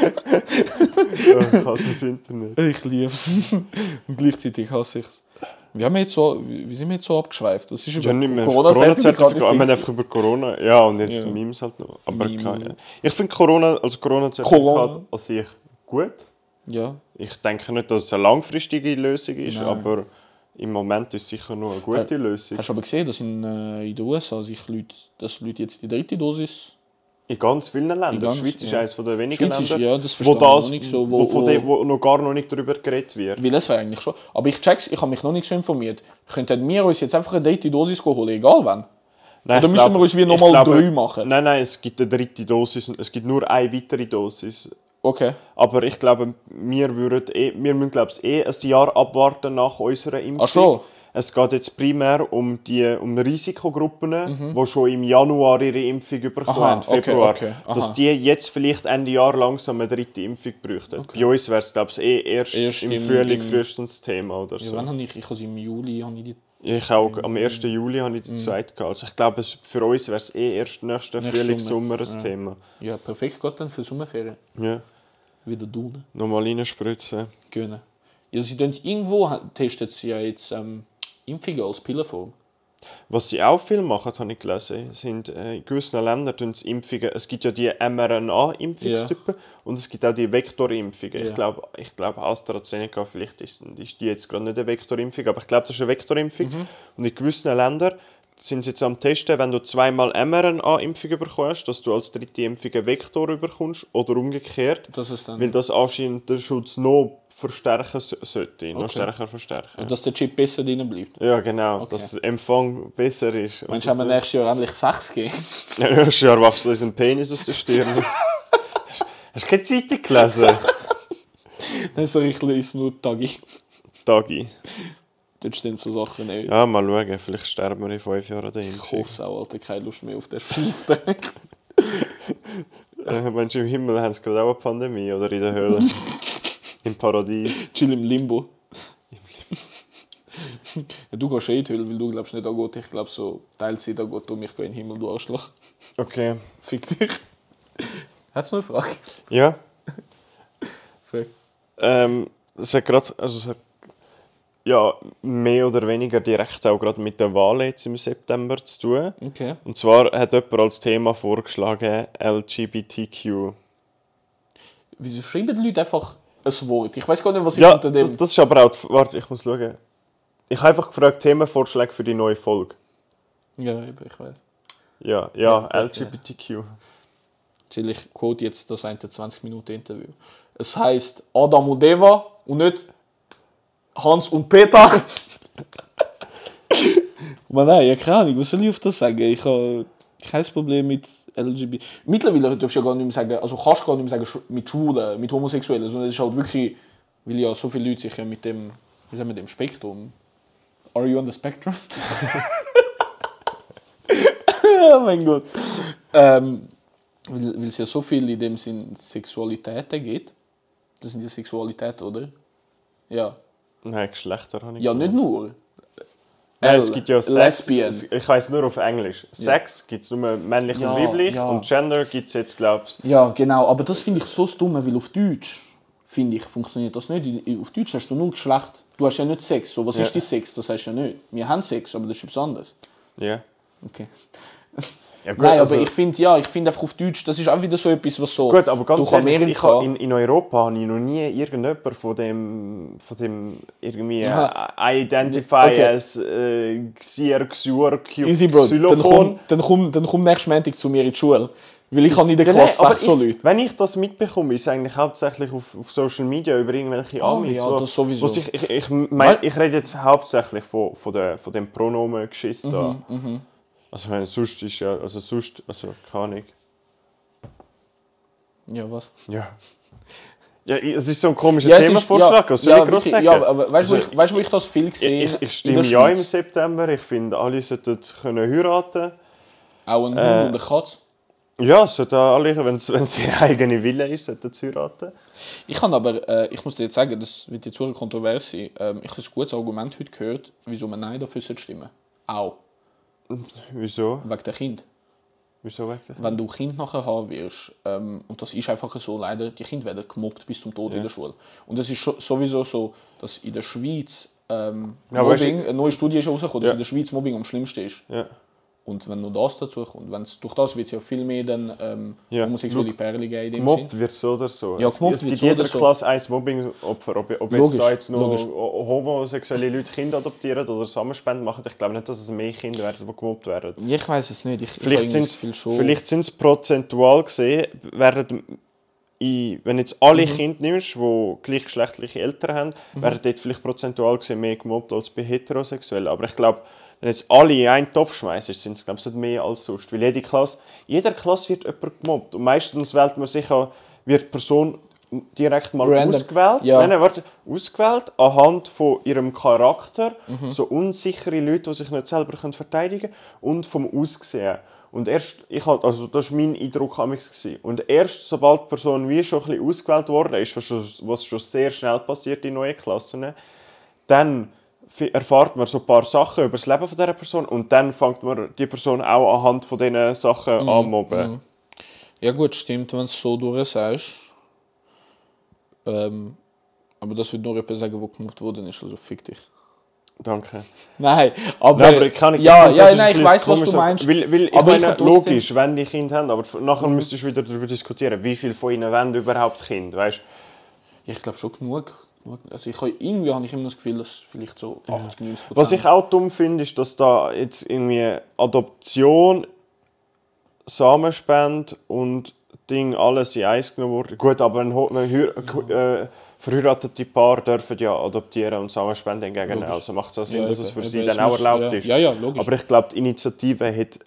Ja, ich hasse das Internet. Ich lieb's. Und gleichzeitig hasse ich's. Wie, haben wir jetzt so, wie sind wir jetzt so abgeschweift? Das ist über Ja, nicht mehr. Corona-Zertifikat. Corona-Zertifikat, wir haben Corona einfach über Corona. Ja, und jetzt Ja. Memes halt noch. Aber keine. Ich finde Corona, also Corona-Zertifikat Corona. an sich gut. ja, Ich denke nicht, dass es eine langfristige Lösung ist, Nein. aber im Moment ist es sicher nur eine gute Lösung. hast du aber gesehen, dass in, äh, in den USA sich Leute, dass Leute jetzt die dritte Dosis In ganz vielen Ländern. ganz- die Schweiz ist ja. eines der wenigen Schweiz ist- Länder, ja, das wo, das, noch nicht so, wo, wo- dem, wo noch gar noch nicht darüber geredet wird. Weil das wäre eigentlich schon. Aber ich check's, ich habe mich noch nicht so informiert. Könnten wir uns jetzt einfach eine dritte Dosis holen, egal wann? Nein, Oder müssen glaube- wir uns wie nochmal drei machen? Nein, nein, es gibt eine dritte Dosis. Es gibt nur eine weitere Dosis. Okay. Aber ich glaube, wir, würden eh, wir müssen glaube ich, eh ein Jahr abwarten nach unserer Impfung. Ach so. Es geht jetzt primär um die um Risikogruppen, Mhm. die schon im Januar ihre Impfung bekommen haben, okay, Februar. okay, aha. Dass die jetzt vielleicht Ende Jahr langsam eine dritte Impfung bräuchten. Bei uns wäre es glaube ich eh erst, Erst im im- Frühling im- frühestens Thema oder Ja, so. wann habe ich? Ich habe im Juli habe ich die. Ich auch, am 1. Juli habe Mhm. ich die zweite gehabt. Also ich glaube, für uns wäre es eh erst nächsten Frühling, Sommer, Sommer ein Thema. Ja, perfekt geht dann für Sommerferien. Ja. Wieder tun. Nochmal reinspritzen. Gönnen. Ja, sie tun irgendwo testen sie ja jetzt ähm, Impfungen als Pillenform. Was sie auch viel machen, habe ich gelesen, sind äh, in gewissen Ländern tun sie Impfungen. Es gibt ja die mRNA-Impfungstypen und es gibt auch die Vektorimpfungen. Ja. Ich glaube, ich glaube AstraZeneca, vielleicht ist, ist die jetzt gerade nicht eine Vektorimpfung, aber ich glaube, das ist eine Vektorimpfung. Mhm. Und in gewissen Ländern sind sie jetzt am Testen, wenn du zweimal mRNA-Impfung bekommst, dass du als dritte Impfung einen Vektor bekommst oder umgekehrt. Das ist dann. Weil das anscheinend den Schutz noch verstärken so- sollte, noch Okay. stärker verstärken. dass der Chip besser drin bleibt. Ja, genau, Okay. dass der Empfang besser ist. Und Meinst du, dass haben wir du- nächstes Jahr endlich 6 gegeben? Ja, nächstes Jahr wächst uns ein Penis aus der Stirn. Hast du keine Zeitung gelesen? Nein, so ich lese nur Tagi. Tagi. Dort stehen so Sachen nicht. Ja, mal schauen, vielleicht sterben wir in fünf Jahren der Ich hoffe es auch, Alter. Keine Lust mehr auf den Scheiße. Äh, meinst du, im Himmel haben sie gerade auch eine Pandemie oder in der Höhle? Im Paradies. Chill im Limbo. Ja, du gehst eh in die Hölle, weil du glaubst nicht an Gott. Ich glaube so, Teilzeit an Gott und ich gehe in den Himmel, du Arschloch. Okay. Fick dich. Hast du noch eine Frage? Ja. Frag. Ähm, es hat gerade, also es hat ja mehr oder weniger direkt auch gerade mit der Wahl jetzt im September zu tun. Okay. Und zwar hat jemand als Thema vorgeschlagen LGBTQ. Wieso schreiben die Leute einfach ein Wort? Ich weiß gar nicht, was ich Ja, unter das, dem... das ist aber auch. die- Warte, ich muss schauen. Ich habe einfach gefragt, Themenvorschläge für die neue Folge. Ja, ich weiß. Ja, ja, Ja, LGBTQ. Chill, ich quote jetzt das eine 20 Minuten Interview. Es heißt Adam und Eva und nicht Hans und Peter. Man, nein, ja, keine Ahnung, was soll ich auf das sagen? Ich habe kein Problem mit LGBT. Mittlerweile darfst du ja gar nicht mehr sagen, also kannst du gar nicht mehr sagen mit Schwulen, mit Homosexuellen, sondern es ist halt wirklich, weil ja so viele Leute sich ja mit dem, wie sagen wir, dem Spektrum. Are you on the spectrum? oh mein Gott. Ähm, weil, es ja so viel in dem Sinn Sexualitäten gibt. Das sind ja Sexualität, oder? Ja. Nein, Geschlechter habe ich Ja, nicht nur. Nein, es gibt ja Sex. Lesbian. es- Ich weiß nur auf Englisch. Sex gibt es nur männlich Ja, und weiblich. ja. Und Gender gibt es jetzt, glaube ich. Ja, genau. Aber das finde ich so dumm, weil auf Deutsch, finde ich, funktioniert das nicht. Auf Deutsch hast du nur Geschlecht. Du hast ja nicht Sex. So, was Ja. ist die Sex? Das heißt ja nicht. Wir haben Sex, aber das ist etwas anderes. Ja. Okay. ja gut, Nein, also- aber ich finde, ja, ich finde einfach auf Deutsch, das ist auch wieder so etwas, was so Gut, aber ganz durch ehrlich, ich Amerika... in, in Europa habe ich noch nie irgendjemand von dem, von dem irgendwie äh, Identify Okay. as äh, Xier, Xur, Easy, Bro. Dann komm, dann, komm, dann komm nächsten Montag zu mir in die Schule. Weil ich habe in der Klasse sechs so ich, Leute. Wenn ich das mitbekomme, ist es eigentlich hauptsächlich auf, auf Social Media über irgendwelche Ah, Amis. ja, wo, das sowieso. wo sich, ich, ich, mein, ich rede jetzt hauptsächlich von, von, der, von dem Pronomen-Geschiss da. Mhm, Also meine, sonst ist ja, also sonst, also keine Ahnung. Ja, was? Ja. Ja, es ist so ein komischer Ja, Themenvorschlag, ja, was soll ja, ich groß sagen? Ja, aber weißt du, Also, wo wo ich das viel gesehen ich, ich, stimme ja im? September. Ich finde, alle sollten können heiraten Auch ein Hund Äh, und eine Katze. Ja, sollten alle, wenn es wenn es ihre eigene Wille ist, sollten sie heiraten. Ich kann aber, äh, ich muss dir jetzt sagen, das wird jetzt so kontrovers sein. Ähm, ich habe ein gutes Argument heute gehört, wieso man Nein dafür sollte stimmen Auch, Wieso? wegen der Kind. Wieso weg? Wenn du Kind nachher haben wirst, ähm, und das ist einfach so leider, die Kinder werden gemobbt bis zum Tod in der Schule. Und es ist sowieso so, dass in der Schweiz ähm, Ja, Mobbing, eine neue Studie ist rausgekommen, dass Ja. in der Schweiz Mobbing am schlimmsten ist. Und wenn nur das dazu kommt, wenn's, durch das wird es ja viel mehr dann ähm, Ja. homosexuelle Pärchen geben Sinn. wird so oder so. Ja, es, es gibt jeder so. Klasse ein Mobbing-Opfer. Ob, ob jetzt da jetzt noch logisch. homosexuelle Leute Kinder adoptieren oder Zusammenspenden machen, ich glaube nicht, dass es mehr Kinder werden, die gemobbt werden. Ich weiß es nicht. Ich, ich Vielleicht sind sind's prozentual gesehen, werden in, wenn jetzt alle Mhm. Kinder nimmst, die gleichgeschlechtliche Eltern haben, werden dort vielleicht prozentual gesehen mehr gemobbt als bei Heterosexuellen. Aber ich glaube, wenn jetzt alle in einen Topf schmeißen, sind es glaube ich mehr als sonst. Weil jede Klasse, jeder Klasse wird jemand gemobbt. Und meistens wählt man sich auch, wird die Person direkt mal Random. ausgewählt. Ja. Nein, nein, warte, ausgewählt anhand von ihrem Charakter, Mhm. so unsichere Leute, die sich nicht selber können verteidigen können, und vom Aussehen. Und erst, ich halt, also das war mein Eindruck gewesen. Und erst sobald die Person wie schon ein bisschen ausgewählt worden ist, was schon, was schon sehr schnell passiert in neuen Klassen, dann erfahrt man so ein paar Sachen über das Leben von dieser Person und dann fängt man die Person auch anhand von diesen Sachen Mhm, an mobben. Ja gut, stimmt, wenn du es so durchsagst. Ähm, aber das wird nur jemand sagen, der gemobbt worden ist, also fick dich. Danke. Nein, aber... Nein, aber ich kann nicht ja, ja, nein, ein ich weiß, was du meinst. Weil, weil ich Aber ich meine, Mhm. logisch, wenn die Kinder haben, aber nachher müsstest du wieder darüber diskutieren, wie viele von ihnen wollen überhaupt Kinder, weißt? Ich glaube schon genug. Also ich, habe- irgendwie habe ich immer das Gefühl, dass vielleicht so 80, 90 Was ich auch dumm finde, ist, dass da jetzt irgendwie Adoption, Samenspende und Ding alles in eins genommen wurde. Gut, aber ein, ein Hür- äh, verheiratete Paar dürfen ja adoptieren und Samenspenden entgegennehmen. Also macht es auch Sinn, Ja, dass es für sie dann auch erlaubt ja. ist. Ja, ja, logisch. Aber ich glaube, die Initiative hat,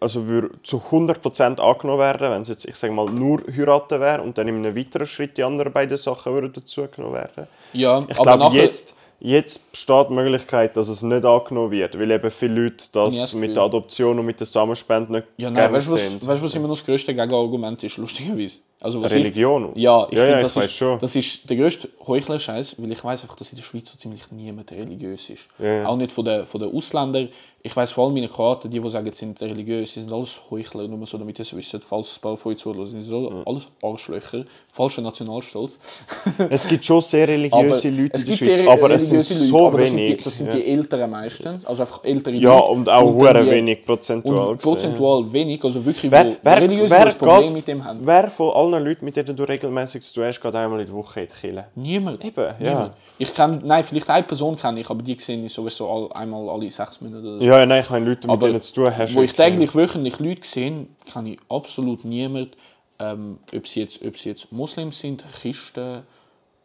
also würde zu 100% angenommen werden, wenn es jetzt, ich sage mal, nur heiraten wäre und dann in einem weiteren Schritt die anderen beiden Sachen würden dazugenommen werden. Ja, Ich aber glaube, jetzt, jetzt besteht die Möglichkeit, dass es nicht angenommen wird, weil eben viele Leute das mit der Adoption und mit der Zusammenspende nicht Ja, nein, gerne weißt du, was, sehen. weißt, du, was immer noch das größte Gegenargument ist, lustigerweise? Also was Religion? Ich, ja, ich Ja, finde, ja, das, ist, schon. das ist der grösste Heuchler-Scheiß, weil ich weiß einfach, dass in der Schweiz so ziemlich niemand religiös ist. Ja, ja. Auch nicht von den, von den Ausländern. Ich weiß vor allem meine Kroaten, die, die sagen, sie sind religiös, sie sind alles Heuchler, nur so damit ihr es wisst, falls ein paar von euch zuhören, sind so alles Arschlöcher, falscher Nationalstolz. Es gibt schon sehr religiöse Leute es in der Schweiz, aber es sind Leute, so aber das sind, wenig. die, das sind ja. die Älteren meistens, also einfach ältere ja, Leute. und auch die- wenig prozentual. und prozentual wenig, also wirklich, Wer, wo wer, religiöse wer, das Problem geht- mit dem haben. wer von allen Leuten, mit denen du regelmäßig zu tun hast, geht einmal in der Woche in die Kirche? Niemand. Eben, ja. Niemand. Ich kenn, nein, vielleicht eine Person kenne ich, aber die sehe ich sowieso all, einmal alle sechs Monate. Oder so. Ja, nein, ich meine Leute, mit Aber denen zu tun hast. Wo ich täglich, wöchentlich Leute sehe, kann ich absolut niemand, ähm, ob, sie jetzt, ob sie jetzt Muslims sind, Christen,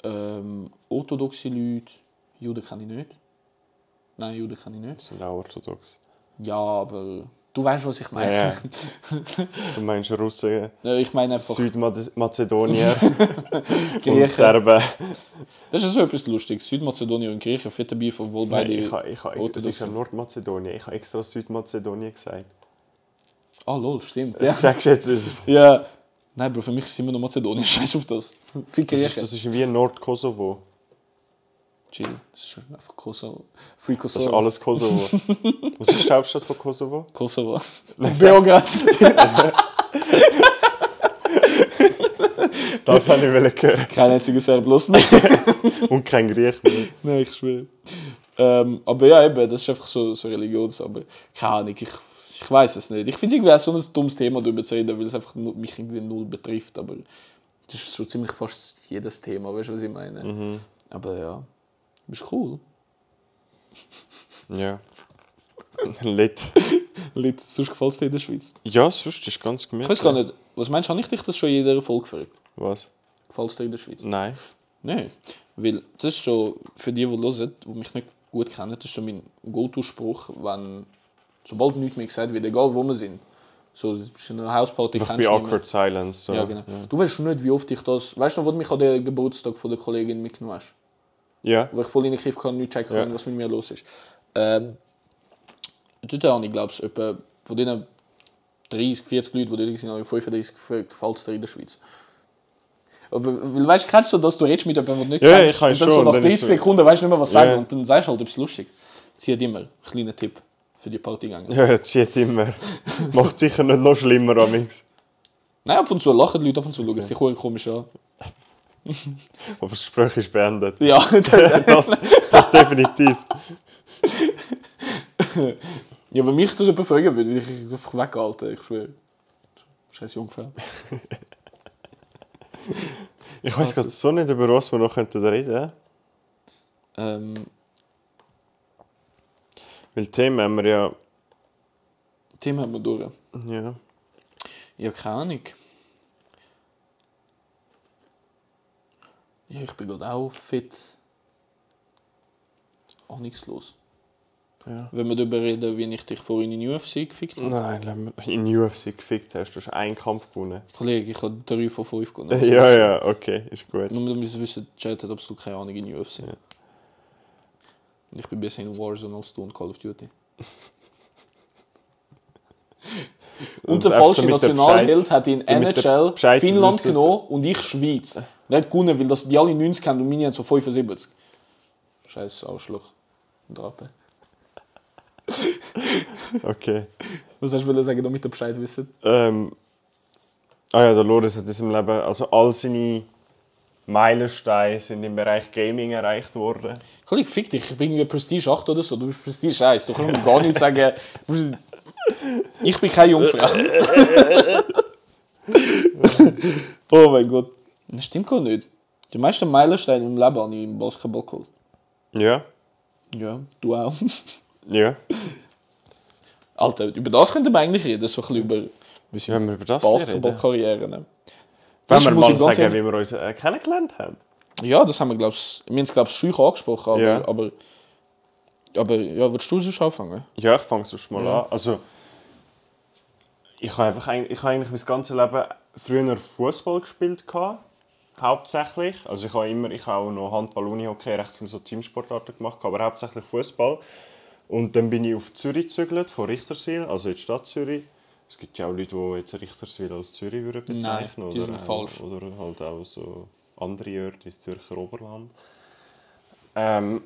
ähm, orthodoxe Leute, Juden kann ich nicht. Nein, Juden kann ich nicht. sind auch orthodox. Ja, aber du weißt, was ich meine. Ja, ja. Du meinst Russen, Ja, Ich meine einfach Südmazedonier und. Serben. Das ist so etwas Lustiges. Südmazedonien und Griechen, fette Beef, obwohl beide Nein, ich, ha- ich, ha- ich, das orthodox ist ja sind. Nordmazedonien. Ich habe extra Südmazedonien gesagt. Ah, lol, stimmt. Ja. Du jetzt, das, ja. Nein, Bro, für mich ist es immer noch Mazedonien. Scheiß auf das. Fick das, ist, das ist wie Nordkosovo. Chill. Das ist einfach Kosovo. Free Das Kosovo. ist alles Kosovo. Was ist die Hauptstadt von Kosovo? Kosovo. Beograd. Das habe ich hören. Kein einziger Serb, bloß nicht. Und kein Griech mehr. Nein, ich schwöre. Ähm, aber ja, eben, das ist einfach so, so religiös. Aber keine Ahnung, ich, ich weiß es nicht. Ich finde es irgendwie so ein dummes Thema, darüber zu reden, weil es einfach mich irgendwie null betrifft. Aber das ist so ziemlich fast jedes Thema, weißt du, was ich meine? Aber ja, ist cool. Ja. Lit. Lit, sonst gefällt es dir in der Schweiz. Ja, sonst ist ganz Ich gemütlich. weiß gar nicht, was meinst du, habe ich dich das schon in jeder Folge gefragt? Was? Gefällt es dir in der Schweiz? Nein. Nein, weil das ist so, für die, die hören, die mich nicht gut kennen, das ist so mein Go-To-Spruch, wenn, sobald nichts mehr gesagt wird, egal wo wir sind, so, es ist eine Hausparty, Einfach kennst du. Awkward Silence. So. Ja, genau. Du weißt schon nicht, wie oft ich das, weißt du noch, wo du mich an den Geburtstag von der Kollegin mitgenommen hast, Ja. wo ich voll in den Griff kann, nicht checken kann, Ja. was mit mir los ist. Ähm, dort habe ich, glaube ich, etwa von diesen 30, 40 Leuten, die dort sind, habe ich 35 gefragt, es dir in der Schweiz? Aber, weil, weißt du, kennst du das, du redest mit jemandem, den du nicht Ja, kennst, ich kann und schon, so nach dann 30 ist so- Sekunden weißt du nicht mehr, was Ja. sagen, und dann sagst du halt etwas lustig. Sie hat immer, kleiner Tipp für die Partygänger. Ja, zieht immer. Macht sicher nicht noch schlimmer, Amix. Nein, ab und zu lachen die Leute, ab und zu schauen es sich okay. komisch an. Aber das Gespräch ist beendet. Ja, Das, das definitiv. ja, wenn mich das jemand fragen würde, würde ich einfach weghalten, ich schwöre. Scheiß Jungfrau. Ich weiß gerade so nicht, über was wir noch könnten reden Ähm, Weil Themen haben wir ja. Thema haben wir durch. ja. Ja, keine Ahnung. Ja, ich bin gerade auch fit. Auch nichts los. Ja. Wenn wir darüber reden, wie ich dich vorhin in UFC gefickt habe. Nein, in UFC gefickt hast. Du hast einen Kampf gewonnen. Kollege, ich habe 3 von 5 gewonnen. Also, Ja, ja, okay, ist gut. Nur damit wir wissen, Chat hat absolut keine Ahnung in UFC. Und ich bin besser in Warzone als du und Call of Duty. Und, der falsche Nationalheld hat in NHL Finnland wissen. genommen und ich Schweiz. Der hat gewonnen, weil das die alle 90 haben und meine haben so 75. Scheiß Arschloch. Und Ratte. Okay. Was hast du sagen, damit ihr Bescheid wissen? Ähm, ah ja, der Loris hat in seinem Leben, also all seine Meilensteine sind im Bereich Gaming erreicht worden. Kollege, fick dich, ich bin irgendwie Prestige 8 oder so, du bist Prestige 1. Du kannst mir gar nicht sagen, ich bin keine Jungfrau. oh mein Gott. Das stimmt gar nicht. Die meisten Meilensteine im Leben habe ich im Basketball geholt. Ja, Ja, du auch. ja. Alter, über das könnten wir eigentlich reden, so ein bisschen über unsere Wenn wir über das. Basketballkarriere. Wenn Das wir muss mal sagen, ehrlich- wie wir uns äh, kennengelernt haben. Ja, das haben wir, glaube ich, wir haben es, glaube ich, angesprochen, aber, Ja. aber, aber ja, würdest du sonst anfangen? Ja, ich fange sonst mal Ja. an. Also, ich habe einfach ein- ich habe eigentlich mein ganzes Leben früher Fußball gespielt gehabt, hauptsächlich. Also ich habe immer, ich habe auch noch Handball, Unihockey, recht viele so Teamsportarten gemacht, aber hauptsächlich Fußball. Und dann bin ich auf Zürich gezügelt, von Richterswil, also in die Stadt Zürich. Es gibt ja auch Leute, die jetzt Richterswil als Zürich würden bezeichnen Nein, die oder, sind falsch. oder halt auch so andere Orte wie das Zürcher Oberland. Ähm,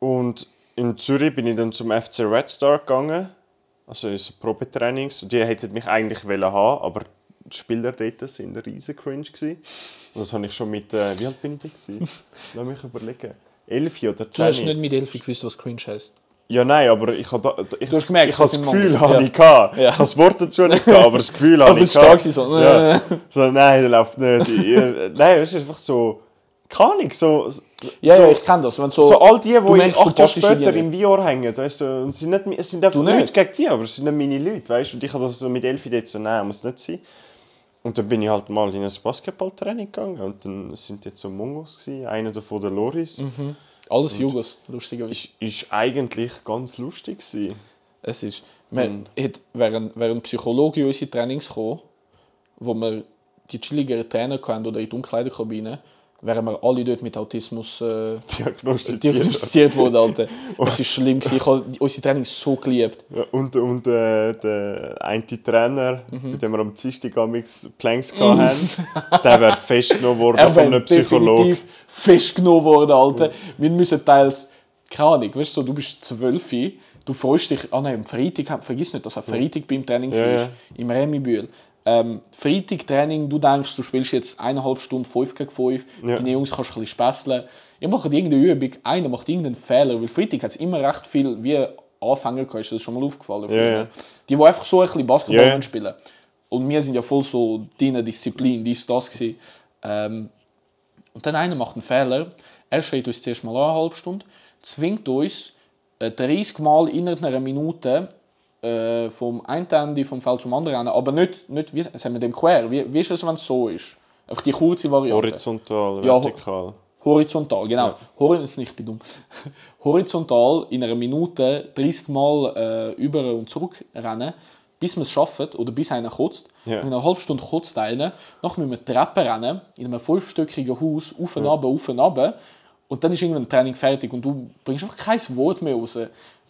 und in Zürich bin ich dann zum FC Red Star gegangen, also in so Probetrainings. Und Die hätten mich eigentlich wollen haben, aber die Spieler dort waren riesen cringe. Gewesen. Und das habe ich schon mit, äh, wie alt bin ich da? Lass mich überlegen. 11 oder Du hast 10. nicht mit Elfi gewusst, was cringe heisst. Ja, nein, aber ich habe ich, Du hast gemerkt, ich dass das Gefühl, habe Ja. ich gehabt. Ja. Ich habe das Wort dazu nicht gehabt, aber das Gefühl habe Aber ich es war gehabt. stark, so. Ja. so, nein, das läuft nicht. Nein, es ist einfach so, keine Ahnung, so, so, Ja, ja, ich kenne das. Wenn so, so all die, die merkst, acht Jahre später im VR hängen, weißt du, und es sind, nicht, es sind einfach Du nicht. Leute gegen die, aber es sind nicht meine Leute, weißt du, und ich habe das so mit Elfi dort so, nein, muss nicht sein. Und dann bin ich halt mal in ein Basketballtraining gegangen und dann sind jetzt so Mongos gewesen, einer davon der Loris. Mhm. alles Jugos, lustigerweise. Ist, ist eigentlich ganz lustig gewesen. Es ist, man hat, während, während Psychologe in unsere Trainings gekommen, wo wir die chilligeren Trainer hatten oder in die Umkleidekabine, wären wir alle dort mit Autismus äh, Diagnostiziert. diagnostiziert worden. Alter. Es war schlimm. gewesen. Ich habe unsere Trainings so geliebt. Ja, und und äh, der eine Trainer, Mhm. bei dem wir am Dienstag Planks hatten, der wäre festgenommen worden Er von einem Psychologen. festgenommen worden, Alter. Wir müssen teils, keine Ahnung, weißt du, so, du bist zwölf, du freust dich, ah nein, am Freitag, vergiss nicht, dass er Freitag beim Training Ja, war, ja. im Remibühl. Ähm, Freitag Training, du denkst, du spielst jetzt eineinhalb Stunden 5 gegen 5, Ja. deine Jungs kannst du ein bisschen spässeln. Ihr macht irgendeine Übung, einer macht irgendeinen Fehler, weil Freitag hat es immer recht viel wie Anfänger ist das schon mal aufgefallen? Ja. Die, die einfach so ein bisschen Basketball ja. spielen. Und wir sind ja voll so deine Disziplin, dies, das gewesen. Ähm, und dann einer macht einen Fehler. Er schreit uns zuerst mal an, eine halbe Stunde, zwingt uns äh, 30 Mal innerhalb einer Minute äh, vom einen Ende vom Feld zum anderen rennen. Aber nicht, nicht wie sagen wir dem quer. Wie, wie ist es, wenn es so ist? Einfach die kurze Variante. Horizontal, Ja, vertikal. Horizontal, genau. Ja. Hori ich bin dumm. Horizontal in einer Minute 30 Mal äh, über und zurück rennen, bis man es schafft oder bis einer kotzt. Ja. In einer halben Stunde kotzt einer. Nachher müssen wir Treppen rennen, in einem fünfstöckigen Haus, auf und runter, auf und runter. Und dann ist irgendwann ein Training fertig und du bringst einfach kein Wort mehr raus.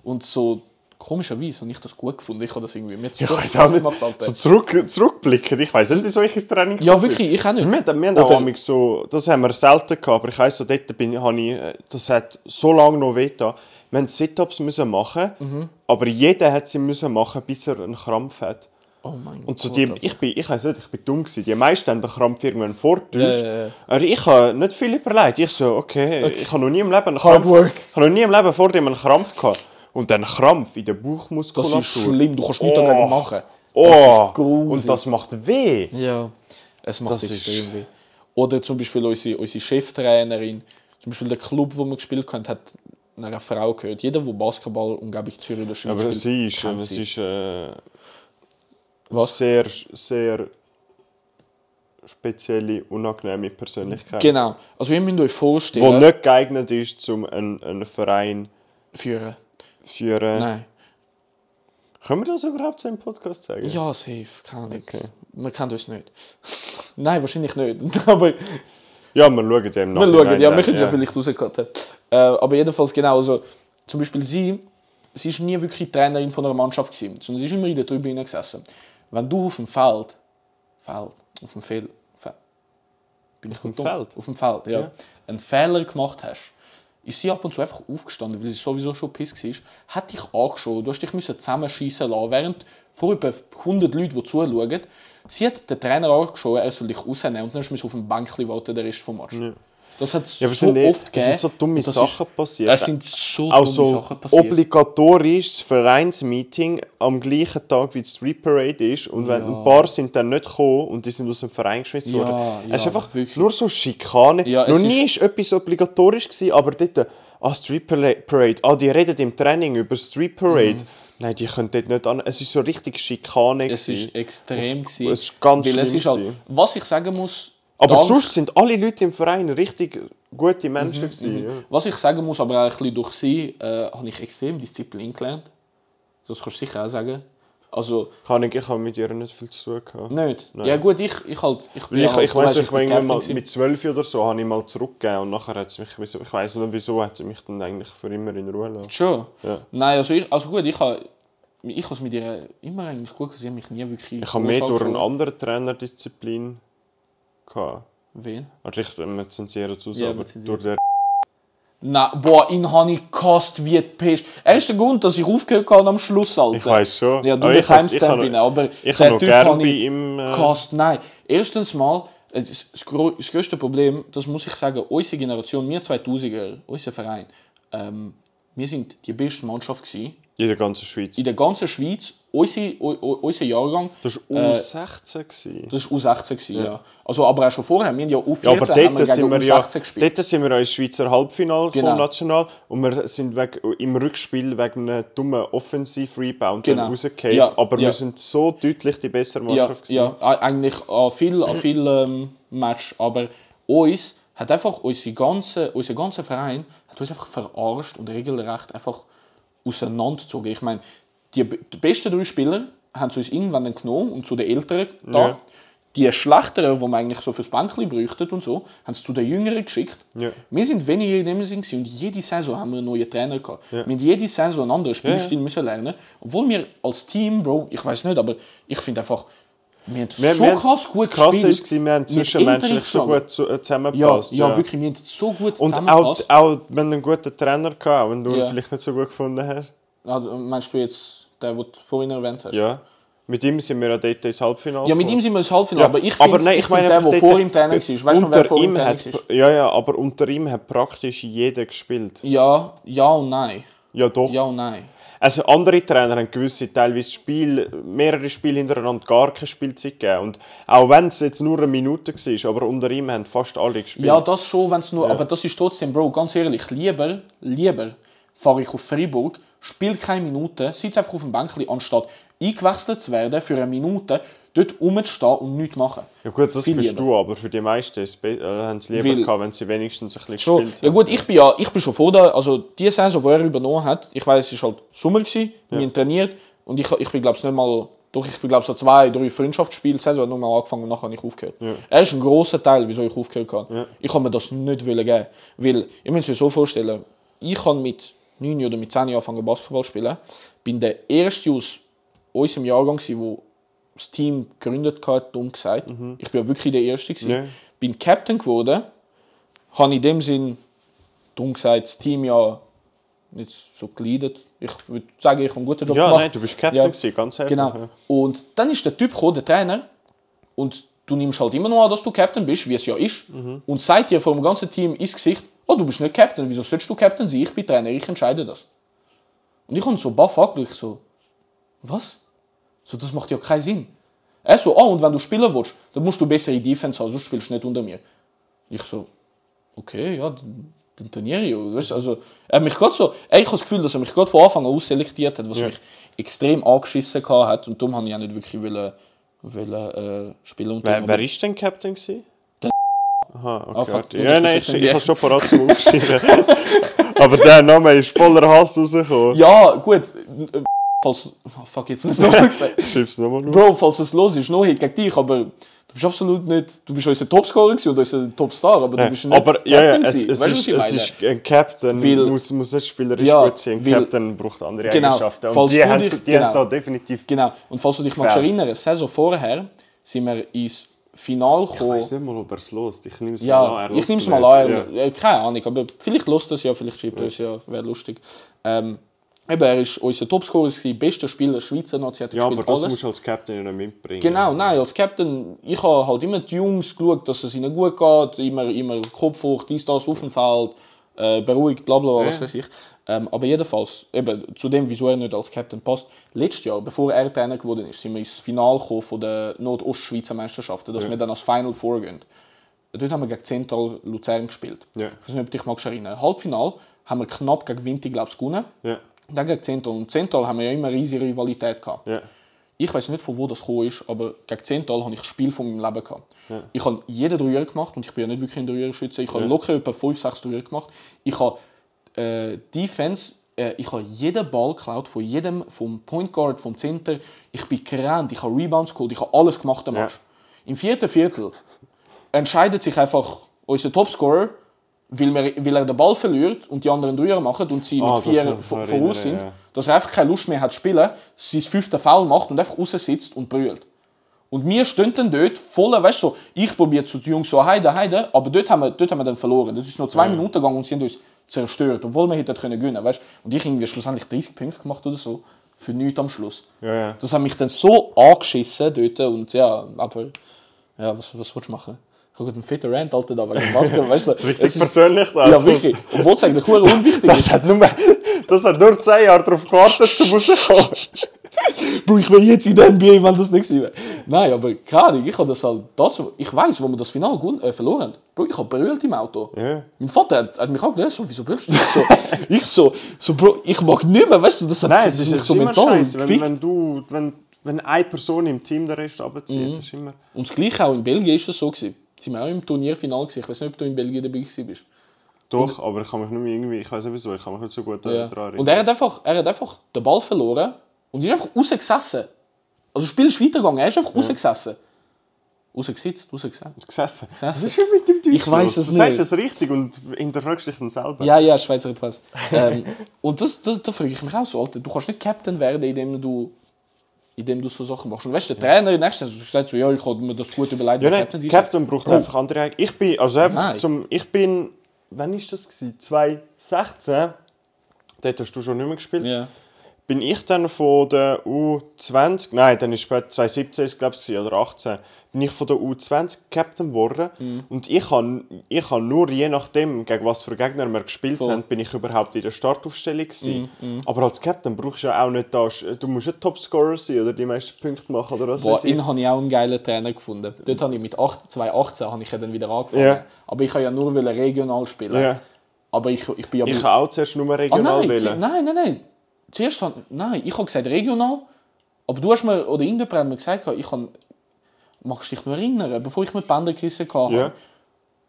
Und so komischerweise habe ich das gut gefunden. Ich habe das irgendwie mit Ich weiß auch nicht. So zurück, zurückblickend, ich weiß nicht, wieso ich ins Training Ja, wirklich, ich auch nicht. Wir, haben- wir haben auch Oder- so, das haben wir selten gehabt, aber ich weiss, so dort bin, habe ich, äh, das hat so lange noch weh getan. Wir mussten Sit-Ups müssen machen, Mhm. aber jeder hat sie müssen machen, bis er einen Krampf hat. Oh mein Und so Gott, die, ich bin, ich nicht, ich bin dumm gewesen. Die meisten haben den Krampf irgendwann vortäuscht. Ja. Aber ich habe nicht viel überlegt. Ich so, okay, ich habe noch nie im Leben einen Hard Krampf, work. ich habe noch nie im Leben vor dem einen Krampf gehabt. Und dann Krampf in der Das Bauchmuskulatur. ist schlimm, du kannst nichts Oh. dagegen machen. Oh, und das macht weh. Ja, es macht Das extrem weh. Oder zum Beispiel unsere, unsere Cheftrainerin, zum Beispiel der Club, wo wir gespielt haben, hat einer Frau gehört. Jeder, der Basketball und glaube ich Zürich oder Schweiz Aber spielt, sie ist, es sie. ist äh, Was? sehr, sehr spezielle, unangenehme Persönlichkeit. Genau. Also ihr müsst euch Die vorstellen, nicht geeignet ist, um einen, einen Verein führen. Führen. Nein. Können wir das überhaupt so im Podcast sagen? Ja, safe, keine Ahnung. Okay. Man kennt uns nicht. Nein, wahrscheinlich nicht. Aber Ja, wir schauen ja im wir schauen, ja, wir können es ja vielleicht rauscutten. Äh, aber jedenfalls genau, also, zum Beispiel sie, sie ist nie wirklich Trainerin von einer Mannschaft gewesen, sondern sie ist immer in der Tribüne gesessen. Wenn du auf dem Feld, Feld, auf dem Feld, Fe bin ich dem dumm? Feld? Auf dem Feld, ja, Ja. einen Fehler gemacht hast, ist sie ab und zu einfach aufgestanden, weil sie sowieso schon piss war, hat dich angeschaut, du hast dich müssen zusammenschießen lassen, während vor über 100 Leuten, die zuschauen, sie hat den Trainer angeschaut, er soll dich rausnehmen und dann musst du auf dem Bänkchen warten, der Rest vom Match. Das hat Ja, es so sind, nicht, oft es gegeben. sind so dumme Sachen ist, passiert. Es sind so auch dumme Sachen passiert. obligatorisches Vereinsmeeting am gleichen Tag wie die Street Parade ist und wenn Ja. ein paar sind dann nicht gekommen und die sind aus dem Verein geschmissen Ja, worden. es ist einfach wirklich. nur so Schikane. Ja, es Noch nie ist- ist etwas obligatorisch gewesen, aber dort ah Street Parade, ah die reden im Training über Street Parade. Nein, die können dort nicht an. Es ist so richtig Schikane. Mhm. es ist extrem es ist ganz weil es ist halt, was ich sagen muss, aber dank- sonst sind alle Leute im Verein richtig gute Mhm, Menschen gewesen. Ja. was ich sagen muss, aber auch ein bisschen durch sie, äh, habe ich extrem Disziplin gelernt. Das kannst du sicher auch sagen. Also, Kann ich, ich habe mit ihr nicht viel zu tun gehabt. nicht. Nein. Ja gut, ich, ich halt... Ich, bin ich, halt- ich weiß ich war bin irgendwann mal mit 12 oder so habe ich mal zurückgegeben und nachher hat sie mich ich weiß nicht wieso hat sie mich dann eigentlich für immer in Ruhe lassen. Schon? Ja. Nein, also, ich, also gut, ich habe ich habe es mit ihr immer eigentlich gut gesehen, mich nie wirklich... Ich habe mehr durch eine andere Trainerdisziplin gehabt. Wen? Also ich, wir zensieren zu, Ja, aber durch den Na, boah, ihn habe ich gehasst wie die Pest. Er ist der Grund, dass ich aufgehört habe am Schluss, Alter. Ich weiß schon. Ja, du ich Timestamp rein, aber Ich habe noch gerne bei ihm. Äh, gehasst. Nein, erstens mal, äh, das, das, grösste Problem, das muss ich sagen, unsere Generation, wir 2000er, unser Verein, ähm, wir sind die beste Mannschaft gewesen. in der ganzen Schweiz. In der ganzen Schweiz, unser, u- u- unser Jahrgang, Das war Äh, U16. gewesen. das war U16, gewesen, ja. Also, aber auch schon vorher, wir haben ja U14 Ja, aber haben wir dort sind wir ja, U16 gespielt. dort sind wir auch ins Schweizer Halbfinale Genau. vom National und wir sind weg, im Rückspiel wegen einem dummen Offensiv-Rebound Genau. rausgefallen. Ja, aber ja. wir sind so deutlich die bessere Ja, Mannschaft gewesen. ja, eigentlich an viel, an viel ähm, Match, aber uns hat einfach unsere ganze, unser ganzer Verein hat uns einfach verarscht und regelrecht einfach auseinandergezogen. Ich meine, die, die besten drei Spieler haben sie uns irgendwann dann genommen und zu den Älteren da. Ja. Die Schlechteren, die man eigentlich so fürs Bänkchen bräuchten und so, haben sie zu den Jüngeren geschickt. Ja. Wir sind weniger in dem Sinn und jede Saison haben wir einen neuen Trainer gehabt. Wir haben jede Saison einen anderen Spielstil müssen lernen. Obwohl wir als Team, Bro, ich weiß nicht, aber ich finde einfach, wir haben Wir, so wir, krass gut das Krasse gespielt. war, wir haben zwischenmenschlich so gut äh, ja, zusammengepasst. ja, wirklich, wir haben so gut Und auch, zusammengepasst. auch wenn du einen guten Trainer gehabt auch wenn du Ja. ihn vielleicht nicht so gut gefunden hast. Also, meinst du jetzt, der, den du vorhin erwähnt hast? Ja. Mit ihm sind wir ja dort ins Halbfinale Ja, mit ihm sind wir ins Halbfinale, Ja, aber ich finde, der, der vor ihm Trainer war, weißt du, wer vor ihm hat, war? Ja, ja, aber unter ihm hat praktisch jeder gespielt. Ja, ja und nein. Ja, doch. Ja und nein. Also andere Trainer haben gewisse teilweise Spiel, mehrere Spiele hintereinander gar keine Spielzeit gegeben. Und auch wenn es jetzt nur eine Minute war, aber unter ihm haben fast alle gespielt. Ja, das schon, wenn es nur. Aber das ist trotzdem, Bro, ganz ehrlich, lieber, lieber fahre ich auf Freiburg, spiele keine Minute, sitze einfach auf dem Bänkchen, anstatt eingewechselt zu werden für eine Minute, dort rumzustehen und nichts machen. Ja gut, das Viel bist lieber. du, aber für die meisten äh, haben sie lieber Weil- gehabt, wenn sie wenigstens ein bisschen Schon. gespielt Ja haben. gut, ich bin ja ich bin schon vor der, also die Saison, die er übernommen hat, ich weiß, es war halt Sommer, gewesen, wir haben trainiert und ich, ich bin glaube ich nicht mal, doch ich bin glaube so zwei, drei Freundschaftsspiele, die Saison hat noch mal angefangen und nachher habe ich aufgehört. Er ist ein grosser Teil, wieso ich aufgehört habe. Ich kann mir das nicht geben, weil, ihr müsst euch so vorstellen, ich kann mit 9 oder mit 10 Jahren angefangen Basketball zu spielen, bin der erste aus unserem Jahrgang wo das Team gegründet hat, dumm gesagt. Ich bin ja wirklich der Erste gewesen. Ja. Bin Captain geworden, habe in dem Sinn, dumm gesagt, das Team ja nicht so geleitet. Ich würde sagen, ich habe einen guten Job Ja, gemacht. nein, du bist Captain, Ja. gewesen, ganz einfach. Genau. ja. Und dann ist der Typ gekommen, der Trainer, und du nimmst halt immer noch an, dass du Captain bist, wie es ja ist, und sagt dir vom ganzen Team ins Gesicht, oh, du bist nicht Captain, wieso sollst du Captain sein? Ich bin Trainer, ich entscheide das. Und ich habe so baff angeschaut, ich so, was? So, das macht ja keinen Sinn. Er so, oh, und wenn du spielen willst, dann musst du bessere Defense haben, sonst spielst du nicht unter mir. Ich so, okay, ja, dann, trainiere ich. Weißt, also, er mich gerade so, ich habe das Gefühl, dass er mich gerade von Anfang an ausselektiert hat, was Ja. mich extrem angeschissen hat und darum habe ich auch nicht wirklich wollen, wollen, äh, spielen Wer, wer ist denn Captain? Gewesen? Aha, okay. Ah, ja, nein, ich, ich habe schon parat zum Aufschreiben. aber der Name ist voller Hass rausgekommen. Ja, gut, falls, oh, fuck, jetzt nicht nochmal gesagt. Schreib's nochmal. Bro, falls es los ist, noch gegen dich, aber du bist absolut nicht, du bist unser Topscorer und unser Topstar, aber du bist nicht aber ja, ja, Captain es, es, Weißt ist, es ist ein Captain, Weil- muss, muss nicht spielerisch Ja, gut sein. Ein Captain braucht andere Genau, Eigenschaften. Und falls die, haben, dich- die genau. haben da definitiv. Genau, und falls du dich erinnern, eine Saison vorher sind wir ins Finale Ich gekommen. weiß nicht mal, ob er es lost. Ich nehme es mal Ja, an. er ich nehme es mal an. Ja. Keine Ahnung, aber vielleicht lost das ja, vielleicht schreibt er es ja, wäre lustig. Ähm, eben, er war unser Topscorer, gewesen, bester Spieler der Schweizer Nazi, hat Ja, aber das alles. musst du als Captain ja nicht mitbringen. Genau, nein, als Captain, ich habe halt immer die Jungs geschaut, dass es ihnen gut geht, immer, immer Kopf hoch, dies, das auf dem Feld, äh, beruhigt, bla bla, bla, was Ja. weiß ich. Ähm, aber jedenfalls, eben, zu dem, wieso er nicht als Captain passt, letztes Jahr, bevor er Trainer geworden ist, sind wir ins Finale gekommen von der Nordostschweizer Meisterschaften, dass wir dann als Final Four gehen. Dort haben wir gegen Zentral Luzern gespielt. Ja. Ich weiß nicht, ob du dich magst erinnern. Halbfinale haben wir knapp gegen Winti, glaube ich, gewonnen. Ja, Dann gegen Zentral. Und Zentral haben wir ja immer eine riesige Rivalität gehabt. ja. Ich weiß nicht, von wo das gekommen ist, aber gegen Zehntal habe ich das Spiel von meinem Leben gehabt. Ich habe jeden Dreier gemacht und ich bin ja nicht wirklich ein Dreierschütze. Ich habe locker etwa 5, 6 Dreier gemacht. Ich habe äh, Defense, äh, ich habe jeden Ball geklaut von jedem, vom Point Guard, vom Center. Ich bin gerannt, ich habe Rebounds geholt, ich habe alles gemacht am Match. Im vierten Viertel entscheidet sich einfach unser Topscorer, weil, wir, weil er den Ball verliert und die anderen Dreier machen und sie Ah, mit vier voraus sind, ja. dass er einfach keine Lust mehr hat zu spielen, sein fünften Foul macht und einfach raussitzt und brüllt. Und wir stehen dann dort voll, weißt du, so, ich probiere zu den Jungs so heide, heide, aber dort haben wir, dort haben wir dann verloren. Das ist noch zwei Minuten gegangen und sie haben uns zerstört, obwohl wir hätten können gewinnen, weißt du. Und ich irgendwie schlussendlich 30 Punkte gemacht oder so, für nichts am Schluss. Ja, ja. Das hat mich dann so angeschissen dort und ja, aber ja, was, was willst du machen? Ich habe einen fetten Rant, Alter, da wegen Basketball, weißt du. Richtig es ist- persönlich das. Ja, wirklich. Obwohl es eigentlich verdammt unwichtig Das ist. hat, nur, das hat nur 10 Jahre darauf gewartet, zum rauskommen. Bro, ich wäre jetzt in der NBA, wenn das nicht gewesen wäre. Nein, aber gerade, ich habe das halt dazu. Ich weiß, wo wir das Finale äh, verloren haben. Bro, ich habe brüllt im Auto. Ja. Mein Vater hat, hat mich auch gelesen, so, wieso brüllst du? Ich so, ich so, so, Bro, ich mag nicht mehr, weißt du, das hat Nein, das es ist, es ist immer scheiße, wenn, wenn, du, wenn, wenn eine Person im Team den Rest abzieht. Mhm. Das ist immer... Und das Gleiche auch in Belgien ist das so gewesen. Sie waren auch im Turnierfinale gewesen. Ich weiß nicht, ob du in Belgien dabei bist. Doch, aber ich kann mich nicht mehr irgendwie... Ich weiß nicht wieso, ich kann mich nicht so gut Ja. daran erinnern. Und er hat, einfach, er hat einfach den Ball verloren und ist einfach rausgesessen. Also das Spiel ist weitergegangen, er ist einfach rausgesessen. Rausgesetzt, rausgesessen. gesessen. Gesessen. Was ist mit dem Typ Ich los? es Du nicht. sagst es richtig und hinterfragst dich dann selber. Ja, ja, Schweizer Pass. ähm, und das, das, da frage ich mich auch so, Alter, du kannst nicht Captain werden, indem du, indem du so Sachen machst. Und weißt du, der Trainer in der nächsten Saison sagt so, ja, ich habe mir das gut überlegt, Ja, nein, Captain Captain braucht Bro. einfach andere Eigen- Ich bin, also einfach Nein. zum, ich bin, wann ist das gewesen? 2016, dort hast du schon nicht mehr gespielt. Ja. Bin ich dann von der U20, nein, dann ist später 2017 ist glaube ich oder 18, bin ich von der U20 Captain geworden Mhm. und ich habe ich nur je nachdem, gegen was für Gegner wir gespielt Voll. Mhm, haben, bin ich überhaupt in der Startaufstellung gewesen. Aber als Captain brauchst du ja auch nicht da, du musst ein Topscorer sein oder die meisten Punkte machen oder was Boah, ihn habe ich auch einen geilen Trainer gefunden. Dort habe ich mit 8, 2018 habe ich ja dann wieder angefangen. Ja. Aber ich habe ja nur regional spielen. Ja. Aber ich, ich bin ja... Ich habe auch zuerst nur regional nein, wählen. nein, nein, nein. Zuerst han, nein, ich habe gesagt regional, aber du hast mir, oder irgendjemand hat mir gesagt, ich kann, magst dich noch erinnern, bevor ich mit Bänder gerissen hatte. Ja.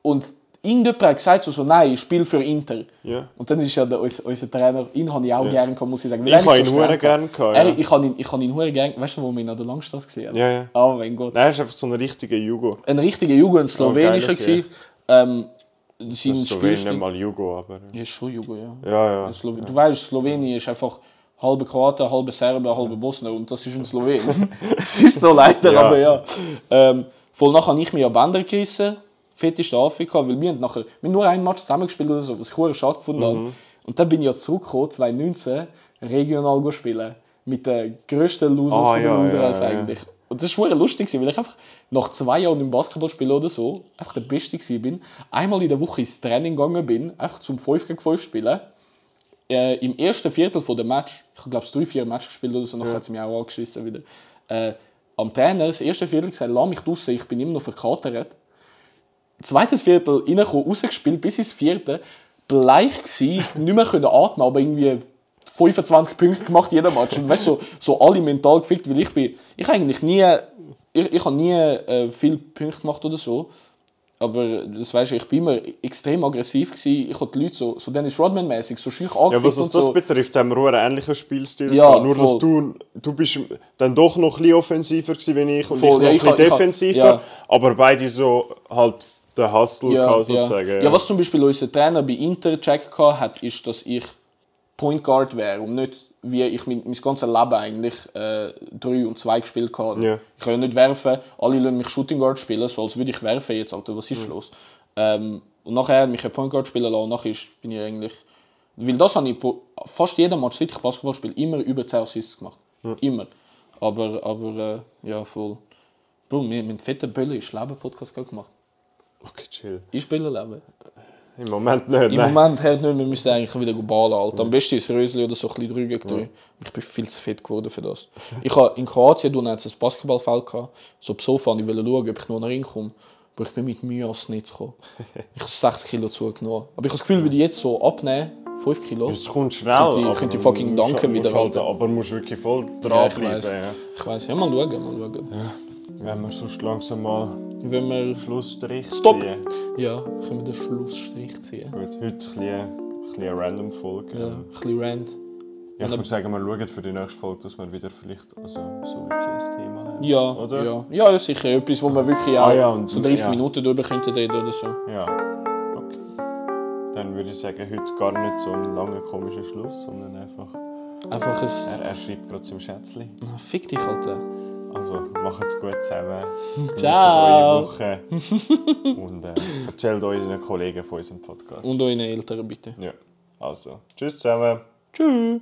Und irgendjemand hat gesagt, so, so nein, ich spiele für Inter. Ja. Und dann ist ja der, unser, unser Trainer, ihn habe ich auch gerne gehabt, muss ich sagen. Ich habe ihn streng hure gern gehabt, ja. ich habe ihn, ich habe ihn hure gern, weißt du, wo wir ihn an der Langstrasse gesehen haben? Ja, ja. Oh mein Gott. Nein, er ist einfach so ein richtiger Jugo. Ein richtiger Jugend, ein slowenischer Oh, gewesen. Ähm, sein Spielstil... nicht mal Jugo, aber... Ja, ist schon Jugend, ja. Ja, ja. Slow Du weißt, Slowenien ist einfach halbe Kroaten, halbe Serben, halbe Bosnier und das ist ein Slowen. Es ist so leider, Ja. aber ja. Ähm, voll nachher habe ich mich an Bänder gerissen, fetteste Afrika, weil wir haben nachher wir haben nur ein Match zusammengespielt oder so, was ich sehr schade gefunden Mhm. Und dann bin ich ja zurückgekommen, 2019, regional spielen. Mit den grössten Losers Ah, von den ja, Losers ja, ja. eigentlich. Und das war lustig, weil ich einfach nach zwei Jahren im Basketball spielen oder so, einfach der Beste war. Einmal in der Woche ins Training gegangen bin, einfach zum 5 gegen 5 spielen äh, im ersten Viertel von dem Match, ich habe glaube drei, vier Matches gespielt oder so, nachher hat sie mich auch angeschissen wieder. Äh, am Trainer, das erste Viertel gesagt, lass mich draussen, ich bin immer noch verkatert. Zweites Viertel reingekommen, rausgespielt, bis ins vierte, bleich gsi, nicht mehr können atmen, aber irgendwie 25 Punkte gemacht jeder Match. Und weißt du, so, so alle mental gefickt, weil ich bin, ich habe eigentlich nie, ich, ich habe nie äh, viel Punkte gemacht oder so. Aber das weißt du, ich bin immer extrem aggressiv gewesen. Ich habe die Leute so, so Dennis Rodman mäßig so schüch Ja, angefickt was das so. betrifft, haben wir auch einen ähnlichen Spielstil Ja. Nur, dass voll. du, du bist dann doch noch ein bisschen offensiver gewesen, wie ich und Voll, ja, ich noch ein bisschen ich ha- defensiver. ja. Aber beide so halt der Hustle ja, ja. sozusagen. Ja, ja, was zum Beispiel unser Trainer bei Inter check hat, ist, dass ich Point Guard wäre und nicht wie ich mein, mein ganzes Leben eigentlich äh, 3 und 2 gespielt habe. Ja. Ich kann ja nicht werfen, alle lassen mich Shooting Guard spielen, so als würde ich werfen jetzt, Alter, was ist los? Ähm, und nachher mich ein Point Guard spielen lassen und nachher bin ich eigentlich... Weil das habe ich fast jeden Match, seit ich Basketball spiele, immer über 10 Assists gemacht. Immer. Aber, aber äh, ja, voll... Bro, wir mit fetten ist Leben-Podcast gemacht. Okay, chill. Ich spiele Leben. Im Moment nicht, Im nein. Moment halt nicht, wir müssen eigentlich wieder ballen. Alter. Am besten ist Rösli oder so ein bisschen 3 gegen 3. Ich bin viel zu fit geworden für das. Ich habe in Kroatien du ein Basketballfeld gehabt. So besoffen und ich wollte schauen, ob ich noch reinkomme. Aber ich bin mit Mühe ans Netz gekommen. Ich habe 6 Kilo zugenommen. Aber ich habe das Gefühl, würde ich jetzt so abnehmen, 5 Kilo. Es kommt schnell. Ich- könnte fucking musst wieder Halt, halten. aber musst wirklich voll Ja, dran ich weiß. Ja. Ich weiß, ja, mal schauen, mal schauen. Wenn wir sonst langsam mal Wenn wir. Schlussstrich Stopp! ziehen. Ja, können wir den Schlussstrich ziehen. Gut, heute ein bisschen, ein bisschen eine random Folge. Ja, ein bisschen Rand. Ja, ich würde sagen, wir schauen für die nächste Folge, dass wir wieder vielleicht also, so ein Thema haben. Ja, Oder? ja. ja, sicher. Etwas, wo wir wirklich auch Ah ja, und- so 30 ja. Minuten drüber könnten reden oder so. Ja. Okay. Dann würde ich sagen, heute gar nicht so einen langen komischen Schluss, sondern einfach. Einfach ein... Er, er schreibt gerade zum Schätzli. Ah, Fick dich, Alter. Also macht's gut zusammen. Ciao. eure Woche. Und äh, erzählt euren Kollegen von unserem Podcast. Und euren Eltern bitte. ja. Also, tschüss zusammen. Tschüss.